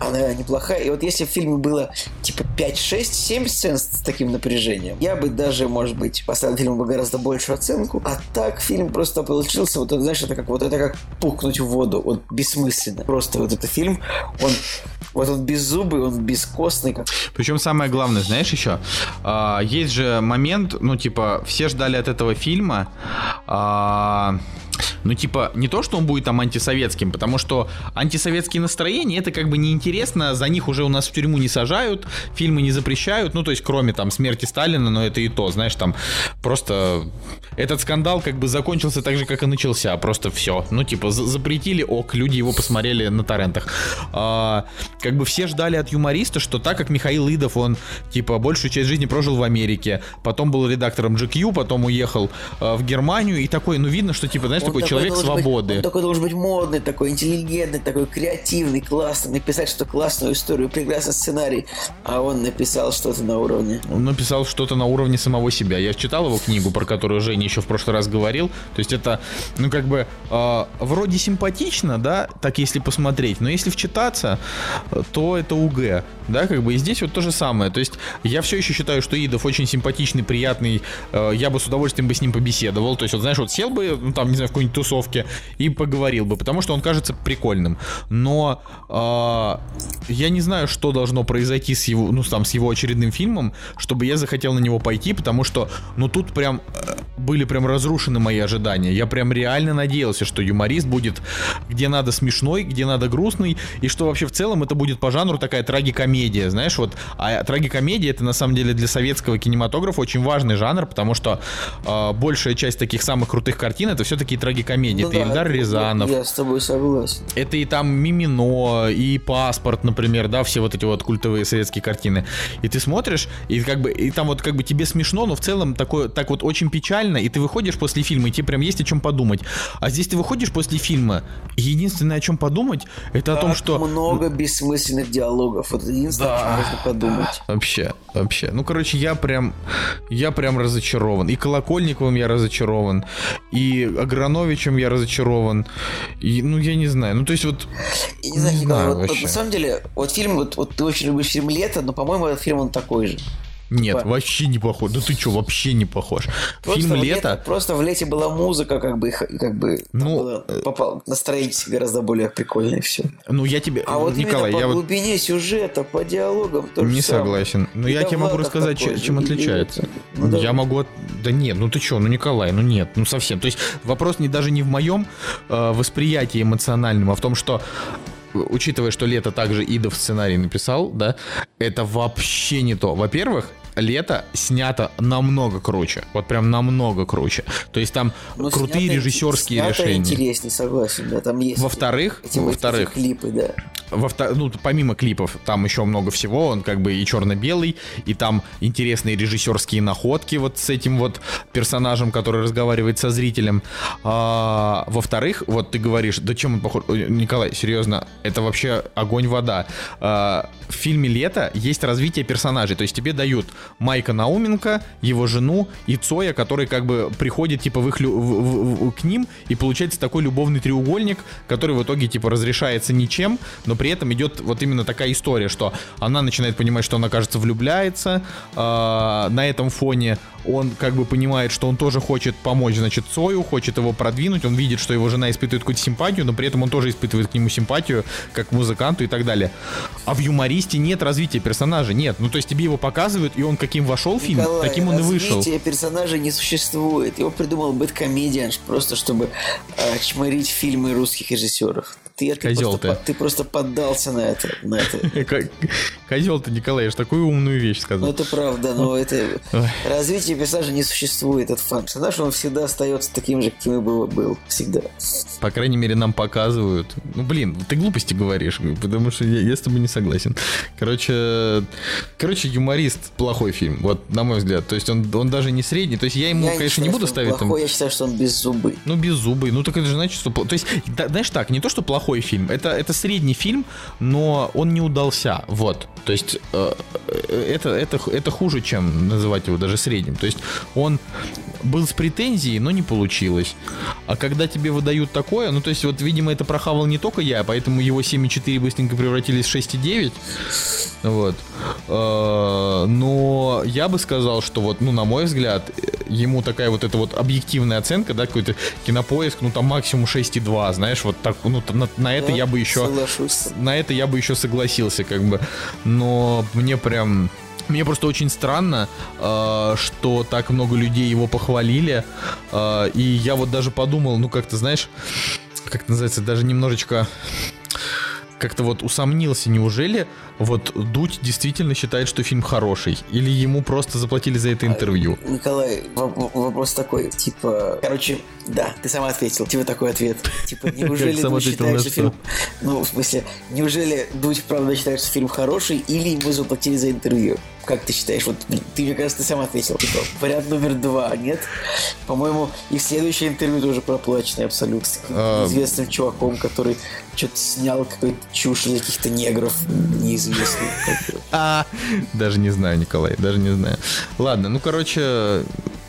Speaker 2: она неплохая. И вот если в фильме было, типа, 5, 6, 7 сцен с таким напряжением, я бы даже, может быть, поставил фильму бы гораздо большую оценку. А так фильм просто получился, вот, знаешь, это как вот это как пукнуть в воду. Вот бессмысленно. Просто вот этот фильм, он вот он беззубый, он бескостный. Как...
Speaker 1: Причем самое главное, знаешь еще, а, есть же момент, ну типа все ждали от этого фильма, а, ну, типа, не то, что он будет там антисоветским, потому что антисоветские настроения, это как бы неинтересно, за них уже у нас в тюрьму не сажают, фильмы не запрещают, ну, то есть, кроме там смерти Сталина, но это и то, знаешь, там просто этот скандал как бы закончился так же, как и начался, просто все. Ну, типа, запретили, ок, люди его посмотрели на торрентах. А, как бы все ждали от юмориста, что так как Михаил Идов, он, типа, большую часть жизни прожил в Америке, потом был редактором GQ, потом уехал э, в Германию, и такой, ну, видно, что, типа, знаешь, такой, такой человек свободы.
Speaker 2: Быть, он такой должен быть модный, такой интеллигентный, такой креативный, классный, написать что классную историю, прекрасный сценарий, а он написал что-то на уровне.
Speaker 1: Он написал что-то на уровне самого себя. Я читал его книгу, про которую Женя еще в прошлый раз говорил. То есть это, ну как бы, э, вроде симпатично, да, так если посмотреть, но если вчитаться, то это УГ, да, как бы, и здесь вот то же самое. То есть я все еще считаю, что Идов очень симпатичный, приятный, э, я бы с удовольствием бы с ним побеседовал. То есть вот знаешь, вот сел бы, ну там, не знаю, в какой-нибудь тусовке и поговорил бы, потому что он кажется прикольным. Но э, я не знаю, что должно произойти с его, ну там, с его очередным фильмом, чтобы я захотел на него пойти, потому что, ну тут прям э, были прям разрушены мои ожидания. Я прям реально надеялся, что юморист будет где надо смешной, где надо грустный, и что вообще в целом это будет по жанру такая трагикомедия, знаешь, вот. А трагикомедия это на самом деле для советского кинематографа очень важный жанр, потому что э, большая часть таких самых крутых картин это все-таки трагикомедии. Ну, это да, Ильдар Рязанов.
Speaker 2: Я с тобой согласен.
Speaker 1: Это и там Мимино, и Паспорт, например, да, все вот эти вот культовые советские картины. И ты смотришь, и как бы, и там вот как бы тебе смешно, но в целом такое, так вот очень печально, и ты выходишь после фильма, и тебе прям есть о чем подумать. А здесь ты выходишь после фильма, и единственное, о чем подумать, это так о том, что...
Speaker 2: много бессмысленных диалогов. Вот единственное, да. можно подумать.
Speaker 1: Вообще, вообще. Ну, короче, я прям, я прям разочарован. И Колокольниковым я разочарован, и Аграновичем я разочарован. И, ну, я не знаю. Ну, то есть вот...
Speaker 2: Я не знаю, не знаю вот, вот, на самом деле, вот фильм, вот, вот ты очень любишь фильм «Лето», но, по-моему, этот фильм, он такой же.
Speaker 1: Нет, типа... вообще не похож. Да ты что, вообще не похож. Просто Фильм «Лето».
Speaker 2: Лето... Просто в «Лете» была музыка, как бы, как бы ну, было, э, попал, настроение гораздо более прикольное все.
Speaker 1: Ну, я тебе...
Speaker 2: А вот
Speaker 1: Николай,
Speaker 2: по
Speaker 1: я
Speaker 2: глубине вот... сюжета, по диалогам
Speaker 1: то Не согласен. Но я тебе могу рассказать, чем, чем отличается. Ну, я могу... Да нет, ну ты что, ну, Николай, ну нет, ну совсем. То есть вопрос не даже не в моем э, восприятии эмоциональном, а в том, что учитывая, что Лето также Идов сценарий написал, да, это вообще не то. Во-первых, лето снято намного круче. Вот прям намного круче. То есть там Но ну, крутые снято, режиссерские снято решения.
Speaker 2: интереснее, согласен, да, там есть.
Speaker 1: Во-вторых, во-вторых,
Speaker 2: клипы, да.
Speaker 1: Во ну, помимо клипов, там еще много всего, он как бы и черно-белый, и там интересные режиссерские находки вот с этим вот персонажем, который разговаривает со зрителем. А, во-вторых, вот ты говоришь, да чем он похож? Николай, серьезно, это вообще огонь-вода. А, в фильме «Лето» есть развитие персонажей, то есть тебе дают Майка Науменко, его жену и Цоя, который как бы приходит типа в их, в, в, в, к ним, и получается такой любовный треугольник, который в итоге типа разрешается ничем, но при этом идет вот именно такая история, что она начинает понимать, что она, кажется, влюбляется, э, на этом фоне он как бы понимает, что он тоже хочет помочь, значит, Цою, хочет его продвинуть, он видит, что его жена испытывает какую-то симпатию, но при этом он тоже испытывает к нему симпатию, как к музыканту и так далее. А в юмористе нет развития персонажа, нет. Ну, то есть тебе его показывают, и он каким вошел в фильм, Николай, таким он и вышел.
Speaker 2: развития персонажа не существует. Его придумал Бэткомедиан просто чтобы э, чморить фильмы русских режиссеров. Ты, ты, Козел просто, ты. ты просто поддался на это. На это.
Speaker 1: Козел ты, Николай, я же такую умную вещь сказал.
Speaker 2: Ну, это правда, но это... Развитие персонажа не существует. Этот фан. Персонаж, он всегда остается таким же, каким и был. был всегда.
Speaker 1: По крайней мере, нам показывают. Ну, блин, ты глупости говоришь, потому что я, я с тобой не согласен. Короче, короче, юморист плохой фильм, вот, на мой взгляд. То есть он, он даже не средний. То есть я ему, я конечно, не, считаю, не буду ставить...
Speaker 2: Плохой, там... я считаю, что он беззубый.
Speaker 1: Ну, беззубый. Ну, так это же значит, что... То есть, да, знаешь так, не то, что плохой фильм. Это, это средний фильм, но он не удался. Вот. То есть, э, это, это, это хуже, чем называть его даже средним. То есть он был с претензией, но не получилось. А когда тебе выдают такое, ну то есть вот, видимо, это прохавал не только я, поэтому его 7,4 быстренько превратились в 6,9. Вот. Э, но я бы сказал, что вот, ну, на мой взгляд, ему такая вот эта вот объективная оценка, да, какой-то кинопоиск, ну, там максимум 6,2, знаешь, вот так, ну, на, на это я бы еще...
Speaker 2: Соглашусь.
Speaker 1: На это я бы еще согласился, как бы. Но мне прям... Мне просто очень странно, э, что так много людей его похвалили. Э, и я вот даже подумал, ну как-то, знаешь, как это называется, даже немножечко как-то вот усомнился, неужели вот Дудь действительно считает, что фильм хороший? Или ему просто заплатили за это интервью?
Speaker 2: Николай, воп- вопрос такой, типа, короче, да, ты сам ответил, типа такой ответ. Типа, неужели Дудь считает, что фильм... Ну, в смысле, неужели Дудь правда считает, что фильм хороший, или ему заплатили за интервью? Как ты считаешь? Вот ты, мне кажется, ты сам ответил. Типа, вариант номер два, нет? По-моему, и следующее интервью тоже проплаченное абсолютно. С
Speaker 1: А.
Speaker 2: известным чуваком, который что-то снял какую-то чушь каких-то негров неизвестных. Бы.
Speaker 1: А, даже не знаю, Николай, даже не знаю. Ладно, ну, короче,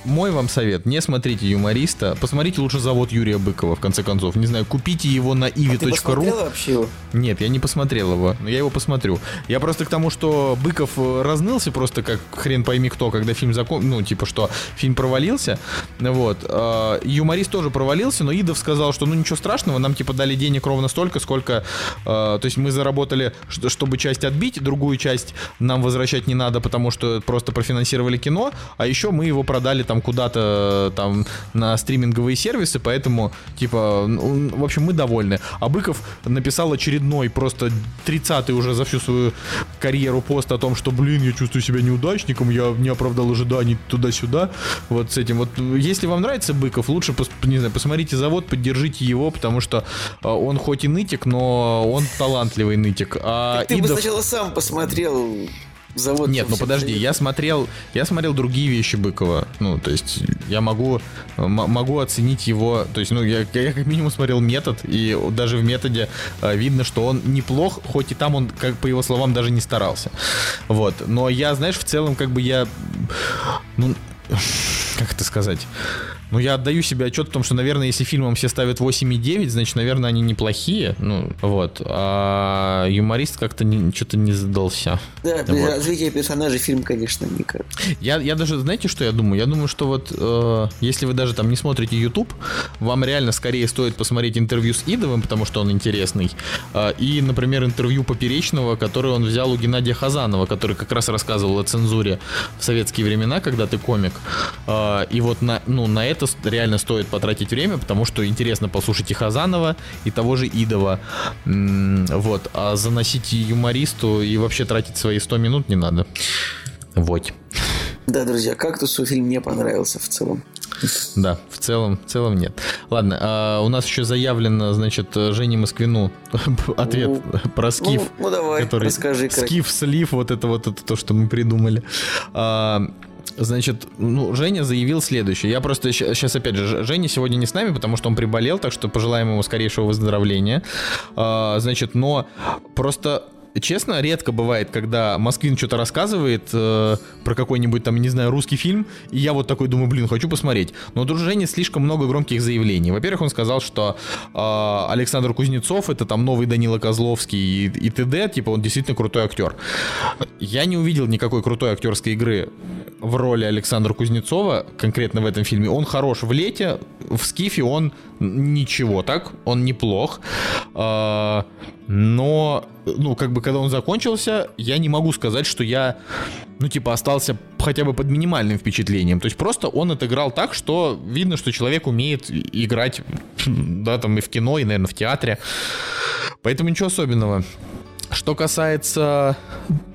Speaker 1: мой вам совет, не смотрите юмориста, посмотрите лучше завод Юрия Быкова, в конце концов. Не знаю, купите его на
Speaker 2: А Ты
Speaker 1: ivi.ru.
Speaker 2: посмотрела вообще его?
Speaker 1: Нет, я не посмотрел его, но я его посмотрю. Я просто к тому, что Быков э, разнылся просто как хрен пойми кто, когда фильм закон... Ну, типа, что фильм провалился. Вот. А, Юморист тоже провалился, но Идов сказал, что ну ничего страшного, нам типа дали денег ровно столько, сколько... а, То есть мы заработали, чтобы часть отбить, другую часть нам возвращать не надо, потому что просто профинансировали кино, а еще мы его продали там куда-то там на стриминговые сервисы, поэтому типа, ну, в общем, мы довольны. А Быков написал очередной, просто 30-й уже за всю свою карьеру пост о том, что, блин, я чувствую себя неудачником, я не оправдал ожиданий туда-сюда. Вот с этим. Вот если вам нравится Быков, лучше, не знаю, посмотрите завод, поддержите его, потому что а, он хоть и нытик, но он талантливый нытик. А
Speaker 2: Ты бы
Speaker 1: Идов-
Speaker 2: сначала сам посмотрел завод.
Speaker 1: нет, ну подожди, я смотрел, я смотрел другие вещи Быкова. Ну, то есть я могу, могу оценить его. То есть, ну, я, я как минимум смотрел метод, и даже в методе э, видно, что он неплох, хоть и там он, как по его словам, даже не старался. Вот. Но я, знаешь, в целом, как бы я. Ну, как это сказать? Ну, я отдаю себе отчет в том, что, наверное, если фильмам все ставят 8,9, значит, наверное, они неплохие. Ну, вот. А юморист как-то что-то не задался.
Speaker 2: Да,
Speaker 1: Вот.
Speaker 2: развития персонажей фильм, конечно, никак.
Speaker 1: Я, я даже, знаете, что я думаю? Я думаю, что вот э, если вы даже там не смотрите YouTube, вам реально скорее стоит посмотреть интервью с Идовым, потому что он интересный, э, и, например, интервью Поперечного, которое он взял у Геннадия Хазанова, который как раз рассказывал о цензуре в советские времена, когда ты комик. Э, и вот на, ну, на это реально стоит потратить время, потому что интересно послушать и Хазанова, и того же Идова. Вот. А заносить юмористу и вообще тратить свои 100 минут не надо. Вот.
Speaker 2: Да, друзья, «Кактусу» фильм не понравился в целом.
Speaker 1: Да, в целом, в целом нет. Ладно, а у нас еще заявлено, значит, Жене Москвину ответ
Speaker 2: Ну,
Speaker 1: про скиф.
Speaker 2: ну, ну, давай, расскажи, Крак.
Speaker 1: Скиф, слив, вот это вот это то, что мы придумали. А, Значит, ну, Женя заявил следующее. Я просто сейчас, опять же, Женя сегодня не с нами, потому что он приболел, так что пожелаем ему скорейшего выздоровления. А, Значит, но просто Честно, редко бывает, когда Москвин что-то рассказывает э, про какой-нибудь там, не знаю, русский фильм, и я вот такой думаю, блин, хочу посмотреть. Но Жени слишком много громких заявлений. Во-первых, он сказал, что э, Александр Кузнецов это там новый Данила Козловский и, и т.д., типа он действительно крутой актер. Я не увидел никакой крутой актерской игры в роли Александра Кузнецова, конкретно в этом фильме. Он хорош в лете, в скифе он ничего так, он неплох. А, но, ну, как бы, когда он закончился, я не могу сказать, что я, ну, типа, остался хотя бы под минимальным впечатлением. То есть просто он отыграл так, что видно, что человек умеет играть, да, там и в кино, и, наверное, в театре. Поэтому ничего особенного. Что касается,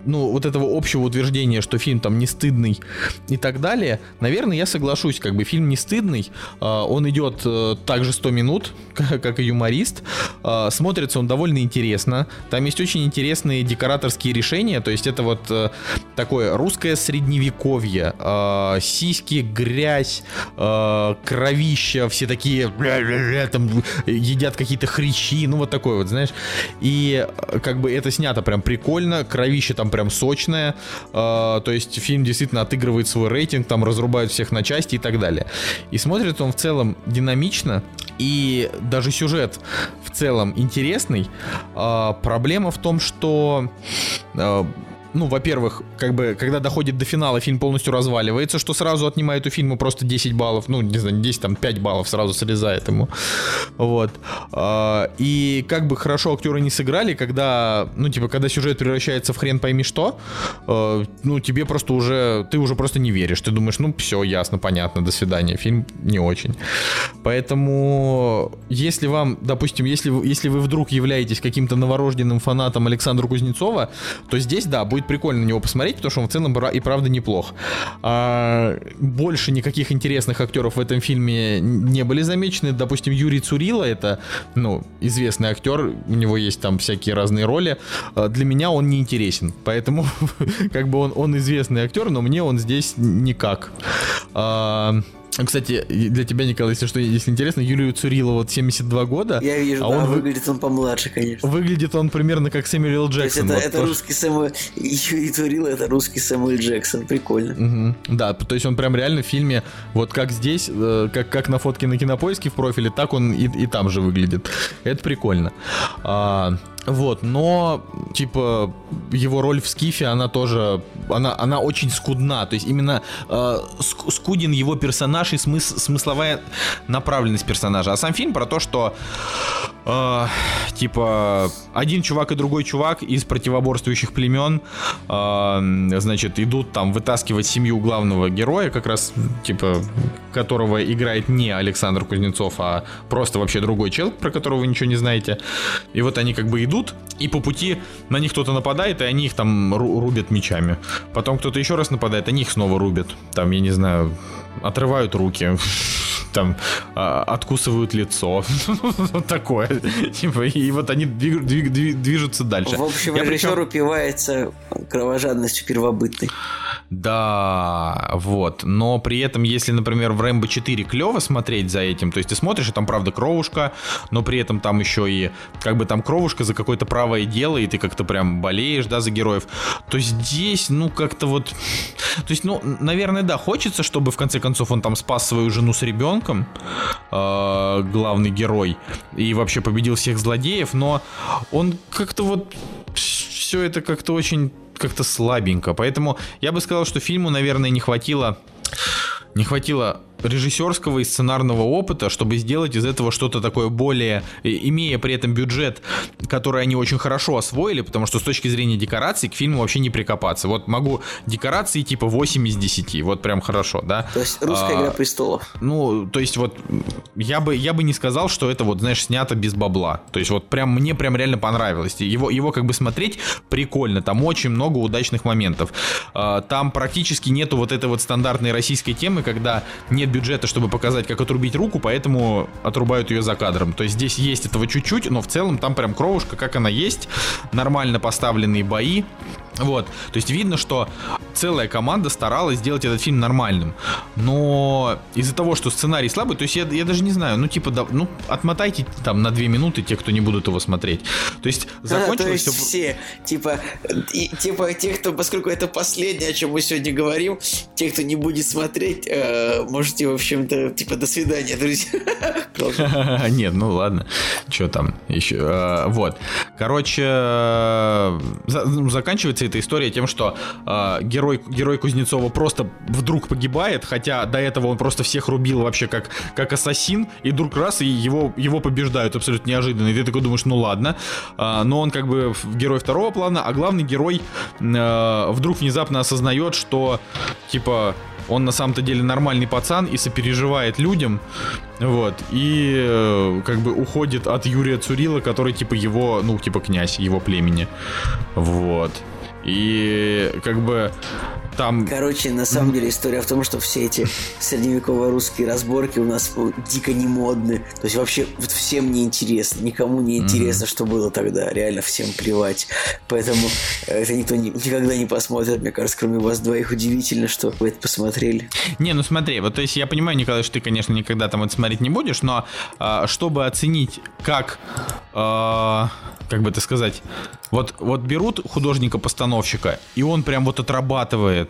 Speaker 1: ну, вот этого общего утверждения, что фильм там не стыдный и так далее, наверное, я соглашусь, как бы фильм не стыдный, а, он идет э, также 100 минут, как и юморист, А, смотрится он довольно интересно, там есть очень интересные декораторские решения, то есть это вот э, такое русское средневековье, а, сиськи, грязь, кровища, все такие там едят какие-то хрящи, ну вот такое вот, знаешь, и э, как бы это снято прям прикольно, кровище там прям сочная. Э, то есть фильм действительно отыгрывает свой рейтинг, там разрубают всех на части и так далее. И смотрится он в целом динамично, и даже сюжет в целом интересный. Э, проблема в том, что э, ну, во-первых, как бы, когда доходит до финала, фильм полностью разваливается, что сразу отнимает у фильма просто 10 баллов, ну, не знаю, 10, там, 5 баллов сразу срезает ему. Вот. А, и как бы хорошо актеры не сыграли, когда, ну, типа, когда сюжет превращается в хрен пойми что, а, ну, тебе просто уже, ты уже просто не веришь. Ты думаешь, ну, все, ясно, понятно, до свидания. Фильм не очень. Поэтому, если вам, допустим, если, если вы вдруг являетесь каким-то новорожденным фанатом Александра Кузнецова, то здесь, да, будет будет прикольно на него посмотреть, потому что он в целом и правда неплох. А, больше никаких интересных актеров в этом фильме не были замечены. Допустим, Юрий Цурила, это, ну, известный актер, у него есть там всякие разные роли. А, для меня он не интересен, поэтому как бы он, он известный актер, но мне он здесь никак. А, кстати, для тебя, Николай, если что, если интересно, Юлию Цурилову вот 72 года.
Speaker 2: Я вижу,
Speaker 1: а
Speaker 2: да,
Speaker 1: он
Speaker 2: выглядит он помладше, конечно.
Speaker 1: Выглядит он примерно как Сэмюэл Джексон.
Speaker 2: То есть
Speaker 1: это,
Speaker 2: вот это русский Сэмюэл... Юрий Цурилов это русский Сэмюэл Джексон, прикольно.
Speaker 1: Угу. Да, то есть он прям реально в фильме, вот как здесь, э, как, как на фотке на кинопоиске в профиле, так он и, и там же выглядит. Это прикольно. А, вот, но, типа, его роль в Скифе, она тоже, она, она очень скудна. То есть именно э, скуден его персонаж и смыс, смысловая направленность персонажа. А сам фильм про то, что, э, типа, один чувак и другой чувак из противоборствующих племен, э, значит, идут там вытаскивать семью главного героя, как раз, типа, которого играет не Александр Кузнецов, а просто вообще другой чел, про которого вы ничего не знаете. И вот они как бы идут и по пути на них кто-то нападает, и они их там рубят мечами. Потом кто-то еще раз нападает, они их снова рубят. Там, я не знаю, отрывают руки там а, откусывают лицо. вот такое. Типа, и вот они движутся дальше.
Speaker 2: В общем, режиссер упивается кровожадностью первобытной.
Speaker 1: Да, вот. Но при этом, если, например, в Рэмбо 4 клево смотреть за этим, то есть ты смотришь, и там, правда, кровушка, но при этом там еще и как бы там кровушка за какое-то правое дело, и ты как-то прям болеешь, да, за героев, то здесь, ну, как-то вот... То есть, ну, наверное, да, хочется, чтобы в конце концов он там спас свою жену с ребенком, э, главный герой, и вообще победил всех злодеев, но он как-то вот все это как-то очень как-то слабенько. Поэтому я бы сказал, что фильму, наверное, не хватило не хватило режиссерского и сценарного опыта, чтобы сделать из этого что-то такое более, имея при этом бюджет, который они очень хорошо освоили, потому что с точки зрения декораций к фильму вообще не прикопаться. Вот могу декорации типа 8 из 10, вот прям хорошо, да.
Speaker 2: То есть русская а, игра престолов.
Speaker 1: Ну, то есть вот я бы, я бы не сказал, что это вот, знаешь, снято без бабла. То есть вот прям мне прям реально понравилось. Его, его как бы смотреть прикольно, там очень много удачных моментов. А, там практически нету вот этой вот стандартной российской темы, когда нет бюджета, чтобы показать, как отрубить руку, поэтому отрубают ее за кадром. То есть здесь есть этого чуть-чуть, но в целом там прям кровушка, как она есть, нормально поставленные бои. Вот, то есть видно, что целая команда старалась сделать этот фильм нормальным. Но из-за того, что сценарий слабый, то есть я, я даже не знаю, ну типа, да, ну отмотайте там на две минуты те, кто не будут его смотреть. То есть закончилось а, то есть
Speaker 2: все... все, типа, и, типа те, кто, поскольку это последнее, о чем мы сегодня говорим, те, кто не будет смотреть, э, можете, в общем-то, типа, до свидания, друзья.
Speaker 1: Нет, ну ладно, что там еще, э, вот. Короче, э, ну, заканчивается эта история тем, что э, герой, герой Кузнецова просто вдруг погибает, хотя до этого он просто всех рубил вообще как, как ассасин, и вдруг раз, и его, его побеждают абсолютно неожиданно. И ты такой думаешь, ну ладно. Э, но он как бы герой второго плана, а главный герой э, вдруг внезапно осознает, что типа он на самом-то деле нормальный пацан и сопереживает людям, вот, и э, как бы уходит от Юрия Цурила, который типа его, ну, типа князь его племени, вот. И как бы
Speaker 5: там...
Speaker 2: Короче, на самом деле история в том, что все эти средневековые русские разборки у нас дико не модны. То есть вообще вот всем не интересно, никому не интересно, что было тогда. Реально всем плевать. Поэтому э, это никто не- никогда не посмотрит. Мне кажется, кроме вас двоих удивительно, что вы это посмотрели.
Speaker 5: Не, ну смотри, вот то есть я понимаю, Николай, что ты, конечно, никогда там это смотреть не будешь, но а, чтобы оценить, как, а, как бы это сказать, вот, вот берут художника-постановщика, и он прям вот отрабатывает.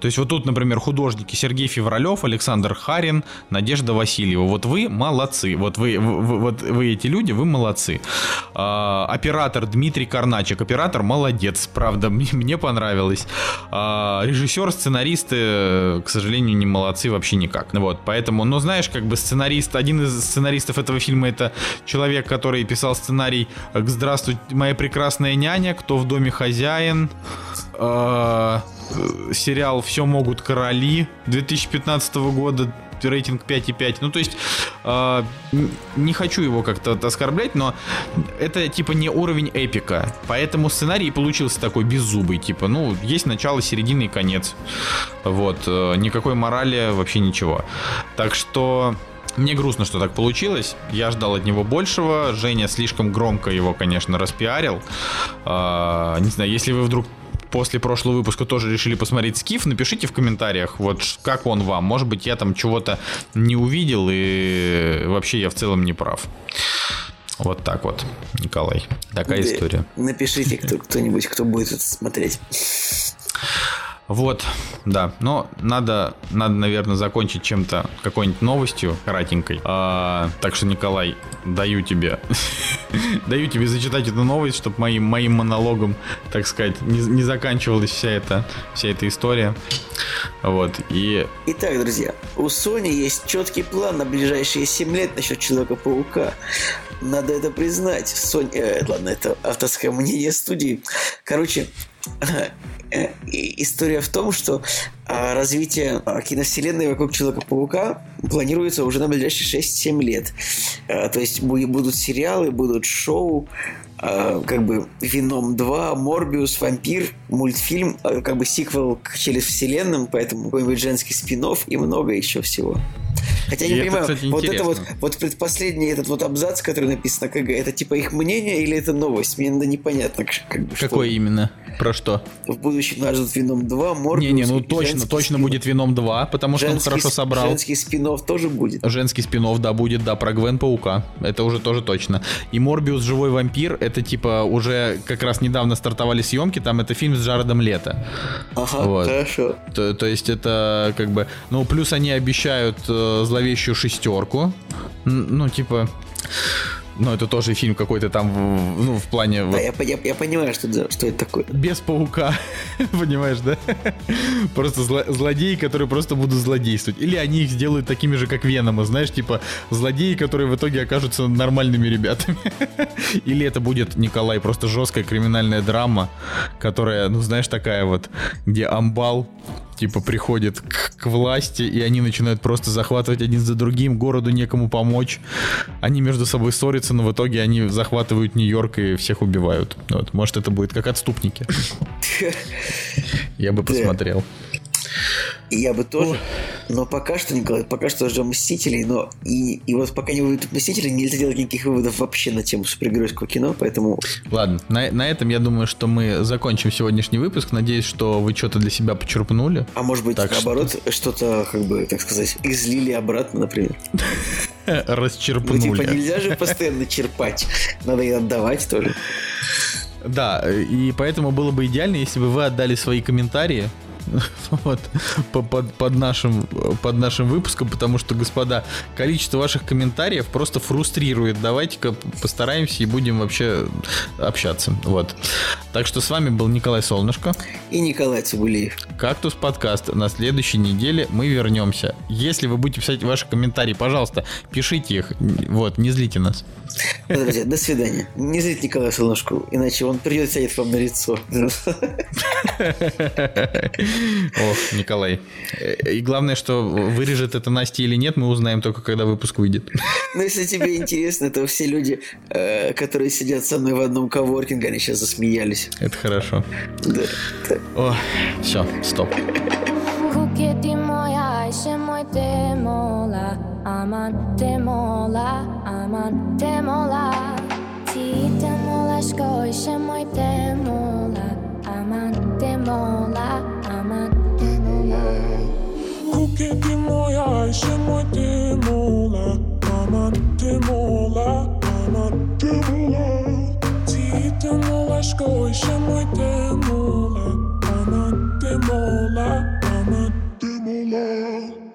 Speaker 5: То есть вот тут, например, художники Сергей Февралев, Александр Харин, Надежда Васильева. Вот вы молодцы. Вот вы, вы- вот вы эти люди, вы молодцы. А, оператор Дмитрий Карначек. Оператор молодец, правда, мне, мне понравилось. А, режиссер, сценаристы, э, к сожалению, не молодцы вообще никак. Вот, поэтому, ну, знаешь, как бы сценарист, один из сценаристов этого фильма это человек, который писал сценарий к «Здравствуй, моя прекрасная няня», «Кто в доме хозяин», э, э, сериал «Все могут короли» 2015 года, рейтинг 5,5. Ну, то есть, э, не хочу его как-то оскорблять, но это, типа, не уровень эпика. Поэтому сценарий получился такой беззубый. Типа, ну, есть начало, середина и конец. Вот. э, Никакой морали, вообще ничего. Так что... Мне грустно, что так получилось. Я ждал от него большего. Женя слишком громко его, конечно, распиарил. А, не знаю, если вы вдруг после прошлого выпуска тоже решили посмотреть Скиф, напишите в комментариях, вот как он вам. Может быть, я там чего-то не увидел, и вообще я в целом не прав. Вот так вот, Николай. Такая
Speaker 2: Да,
Speaker 5: история.
Speaker 2: Напишите кто, кто-нибудь, кто будет это смотреть.
Speaker 5: Вот, да. Но надо, надо, наверное, закончить чем-то, какой-нибудь новостью кратенькой. А, так что, Николай, даю тебе, даю тебе зачитать эту новость, чтобы моим, моим монологом, так сказать, не, не заканчивалась вся эта, вся эта история. Вот, и
Speaker 2: Итак, друзья, у Sony есть четкий план на ближайшие 7 лет насчет Человека-паука. Надо это признать. Sony... э, ладно, это авторское мнение студии. Короче, история в том, что а, развитие а, киновселенной вокруг Человека-паука планируется уже на ближайшие 6-7 лет. А, То есть бу- будут сериалы, будут шоу, а, как бы Веном 2, Морбиус, Вампир, мультфильм, как бы сиквел к через вселенным, поэтому какой-нибудь женский спин и много еще всего. Хотя я не
Speaker 5: это,
Speaker 2: понимаю,
Speaker 5: кстати,
Speaker 2: вот это вот,
Speaker 5: интересно.
Speaker 2: вот предпоследний этот вот абзац, который написан на КГ, это типа их мнение или это новость? Мне непонятно, как бы, что
Speaker 1: Какой именно? Про что?
Speaker 2: в будущем нас ждут Веном 2, Морбиус.
Speaker 1: Не-не, ну точно,
Speaker 2: женский
Speaker 1: точно
Speaker 2: спин-офф.
Speaker 1: будет Веном 2, потому что он
Speaker 2: Женский
Speaker 1: хорошо собрал.
Speaker 2: Женский спин тоже будет.
Speaker 1: Женский спин да, будет, да, про Гвен Паука. Это уже тоже точно. И Морбиус Живой вампир, это типа уже как раз недавно стартовали съемки, там это фильм с Джаредом Лето.
Speaker 2: Ага,
Speaker 1: Вот.
Speaker 2: хорошо.
Speaker 1: То, то есть это как бы... Ну, плюс они обещают э, зловещую шестерку. Ну, типа... Ну, это тоже фильм какой-то там, ну, в плане...
Speaker 2: Да, я, я, я понимаю, что, это- что это такое.
Speaker 1: без паука, понимаешь, да? Просто зло- злодеи, которые просто будут злодействовать. Или они их сделают такими же, как Венома, знаешь, типа злодеи, которые в итоге окажутся нормальными ребятами. Или это будет, Николай, просто жесткая криминальная драма, которая, ну, знаешь, такая вот, где амбал типа приходит к, к власти, и они начинают просто захватывать один за другим, городу некому помочь. Они между собой ссорятся, но в итоге они захватывают Нью-Йорк и всех убивают. Вот, может, это будет как отступники. Я бы посмотрел.
Speaker 2: И Я бы тоже. Но пока что, Николай, пока что ждем Мстителей, но и, и вот пока не выйдут Мстители, нельзя делать никаких выводов вообще на тему супергеройского кино, поэтому
Speaker 1: Ладно, на, на этом я думаю, что мы закончим сегодняшний выпуск. Надеюсь, что вы что-то для себя почерпнули.
Speaker 2: А может быть,
Speaker 1: Так
Speaker 2: наоборот, что-то, как бы, так сказать, излили обратно, например. Ну, типа,
Speaker 1: Расчерпнули.
Speaker 2: нельзя же постоянно черпать. Надо и отдавать тоже.
Speaker 1: Да, и поэтому было бы идеально, если бы вы отдали свои комментарии вот, по- под, под, нашим, под нашим выпуском, потому что, господа, количество ваших комментариев просто фрустрирует. Давайте-ка постараемся и будем вообще общаться. Вот. Так что с вами был Николай Солнышко.
Speaker 2: И Николай Цибулиев.
Speaker 1: Кактус подкаст. На следующей неделе мы вернемся. Если вы будете писать ваши комментарии, пожалуйста, пишите их. Вот, не злите нас.
Speaker 2: Друзья, до свидания. Не зрите Николая Солнышку, иначе он придет и сядет вам на лицо.
Speaker 1: Ох, Николай. Э, и главное, что вырежет это Настя или нет, мы узнаем только, когда выпуск выйдет.
Speaker 2: Ну, если тебе интересно, то все люди, э, которые сидят со мной в одном коворкинге, они сейчас засмеялись.
Speaker 1: Это хорошо.
Speaker 2: Да.
Speaker 1: О, все, стоп.
Speaker 6: Kuketi moja aise moi temola Aman temola, aman temola moi temola Aman temola, aman
Speaker 7: Kuketi moja temola Aman aman moi temola Aman aman now.